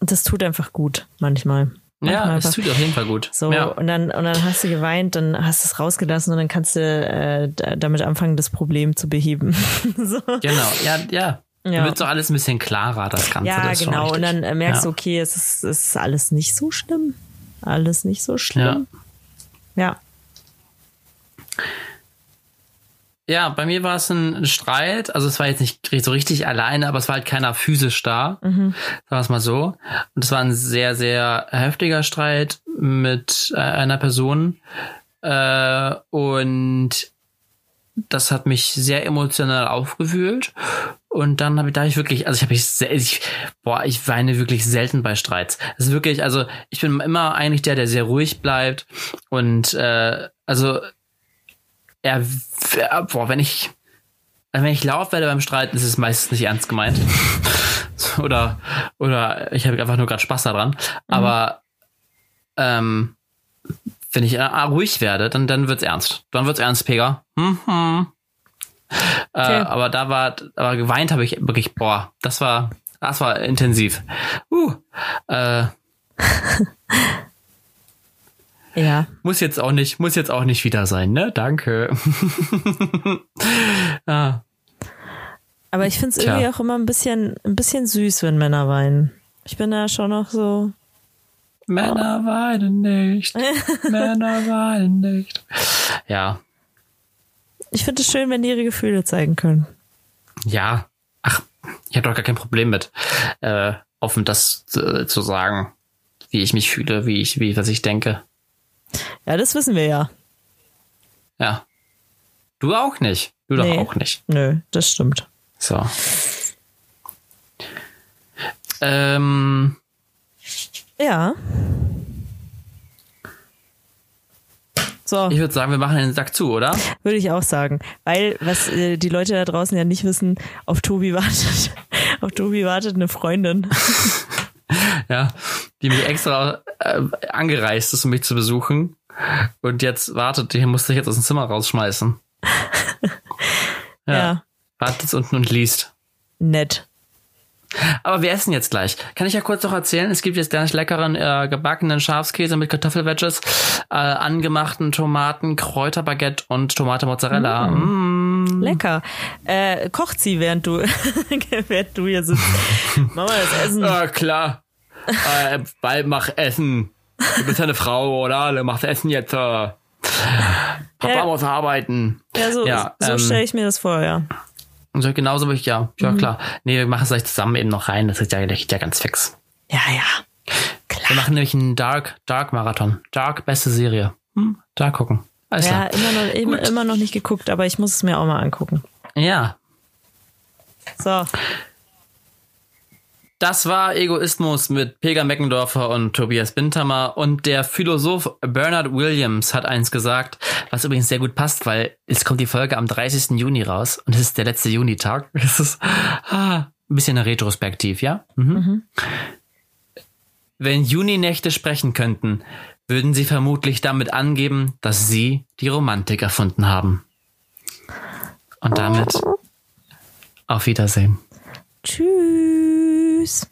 Und das tut einfach gut manchmal. Ja, es tut auf jeden Fall gut. so, ja. und dann, und dann hast du geweint, dann hast du es rausgelassen und dann kannst du äh, da- damit anfangen, das Problem zu beheben. [laughs] so. Genau, ja, ja. Ja. Dann wird doch alles ein bisschen klarer, das Ganze. Ja, das genau. Und dann äh, merkst ja. du, okay, es ist, es ist alles nicht so schlimm. Alles nicht so schlimm. Ja. Ja, bei mir war es ein Streit. Also es war jetzt nicht so richtig alleine, aber es war halt keiner physisch da. Sagen wir es mal so. Und es war ein sehr, sehr heftiger Streit mit äh, einer Person. Äh, und das hat mich sehr emotional aufgewühlt. Und dann habe ich, da hab ich wirklich, also ich habe ich, ich, boah, ich weine wirklich selten bei Streits. Das ist wirklich, also ich bin immer eigentlich der, der sehr ruhig bleibt. Und äh, also er, er- boah, wenn ich, wenn ich laut werde beim Streiten, ist es meistens nicht ernst gemeint. [laughs] oder, oder ich habe einfach nur gerade Spaß daran. Aber ähm, wenn ich äh, ruhig werde, dann, dann wird's ernst. Dann wird's ernst, Pega. Mhm. Äh, Okay. aber da war, aber geweint habe ich wirklich, boah, das war, das war intensiv. Uh, äh, [laughs] Ja. muss jetzt auch nicht, muss jetzt auch nicht wieder sein, ne? Danke. [laughs] ah, Aber ich finde es irgendwie auch immer ein bisschen, ein bisschen süß, wenn Männer weinen. Ich bin da schon noch so. Männer weinen nicht. [laughs] Männer weinen nicht. Ja. Ich finde es schön, wenn die ihre Gefühle zeigen können. Ja. Ach, ich habe doch gar kein Problem mit, äh, offen das zu, zu sagen, wie ich mich fühle, wie ich, wie, was ich denke. Ja, das wissen wir ja. Ja. Du auch nicht. Du Nee. doch auch nicht. Nö, das stimmt. So. Ähm, Ja. So, ich würde sagen, wir machen den Sack zu, oder? würde ich auch sagen. Weil, was äh, die Leute da draußen ja nicht wissen, auf Tobi wartet, [laughs] auf Tobi wartet eine Freundin. [laughs] Ja, die mich extra äh, angereist ist, um mich zu besuchen. Und jetzt wartet, die musste ich jetzt aus dem Zimmer rausschmeißen. [laughs] Ja. Ja. Wartet jetzt unten und liest. Nett. Aber wir essen jetzt gleich. Kann ich ja kurz noch erzählen? Es gibt jetzt ganz leckeren äh, gebackenen Schafskäse mit Kartoffelwedges, äh, angemachten Tomaten, Kräuterbaguette und Tomate Mozzarella. Mm. Lecker. Äh, kocht sie, während du, [laughs] während du hier sitzt. Mach mal das Essen. Ah, klar. äh, bald mach Essen. Du bist ja eine Frau, oder? Du machst Essen jetzt. Äh. Papa Ja. muss arbeiten. Ja, so, Ja, so ähm, stelle ich mir das vor, ja. Und so genauso würde ich, ja, ja Mhm. klar. Nee, wir machen es gleich zusammen eben noch rein. Das ist ja, geht ja ganz fix. Ja, ja. Wir Klar. machen nämlich einen Dark, Dark Marathon. Dark, beste Serie. Hm, da gucken. Alles Ja, klar. immer noch, Gut. immer noch nicht geguckt, aber ich muss es mir auch mal angucken. Ja, So, Das war Egoismus mit Pega Meckendorfer und Tobias Bintamer und der Philosoph Bernard Williams hat eins gesagt, was übrigens sehr gut passt, weil es kommt die Folge am 30. Juni raus und es ist der letzte Junitag. [laughs] Es ist ah, ein bisschen retrospektiv, ja? Mhm. Wenn Juninächte sprechen könnten, würden sie vermutlich damit angeben, dass sie die Romantik erfunden haben. Und damit auf Wiedersehen. Tschüss.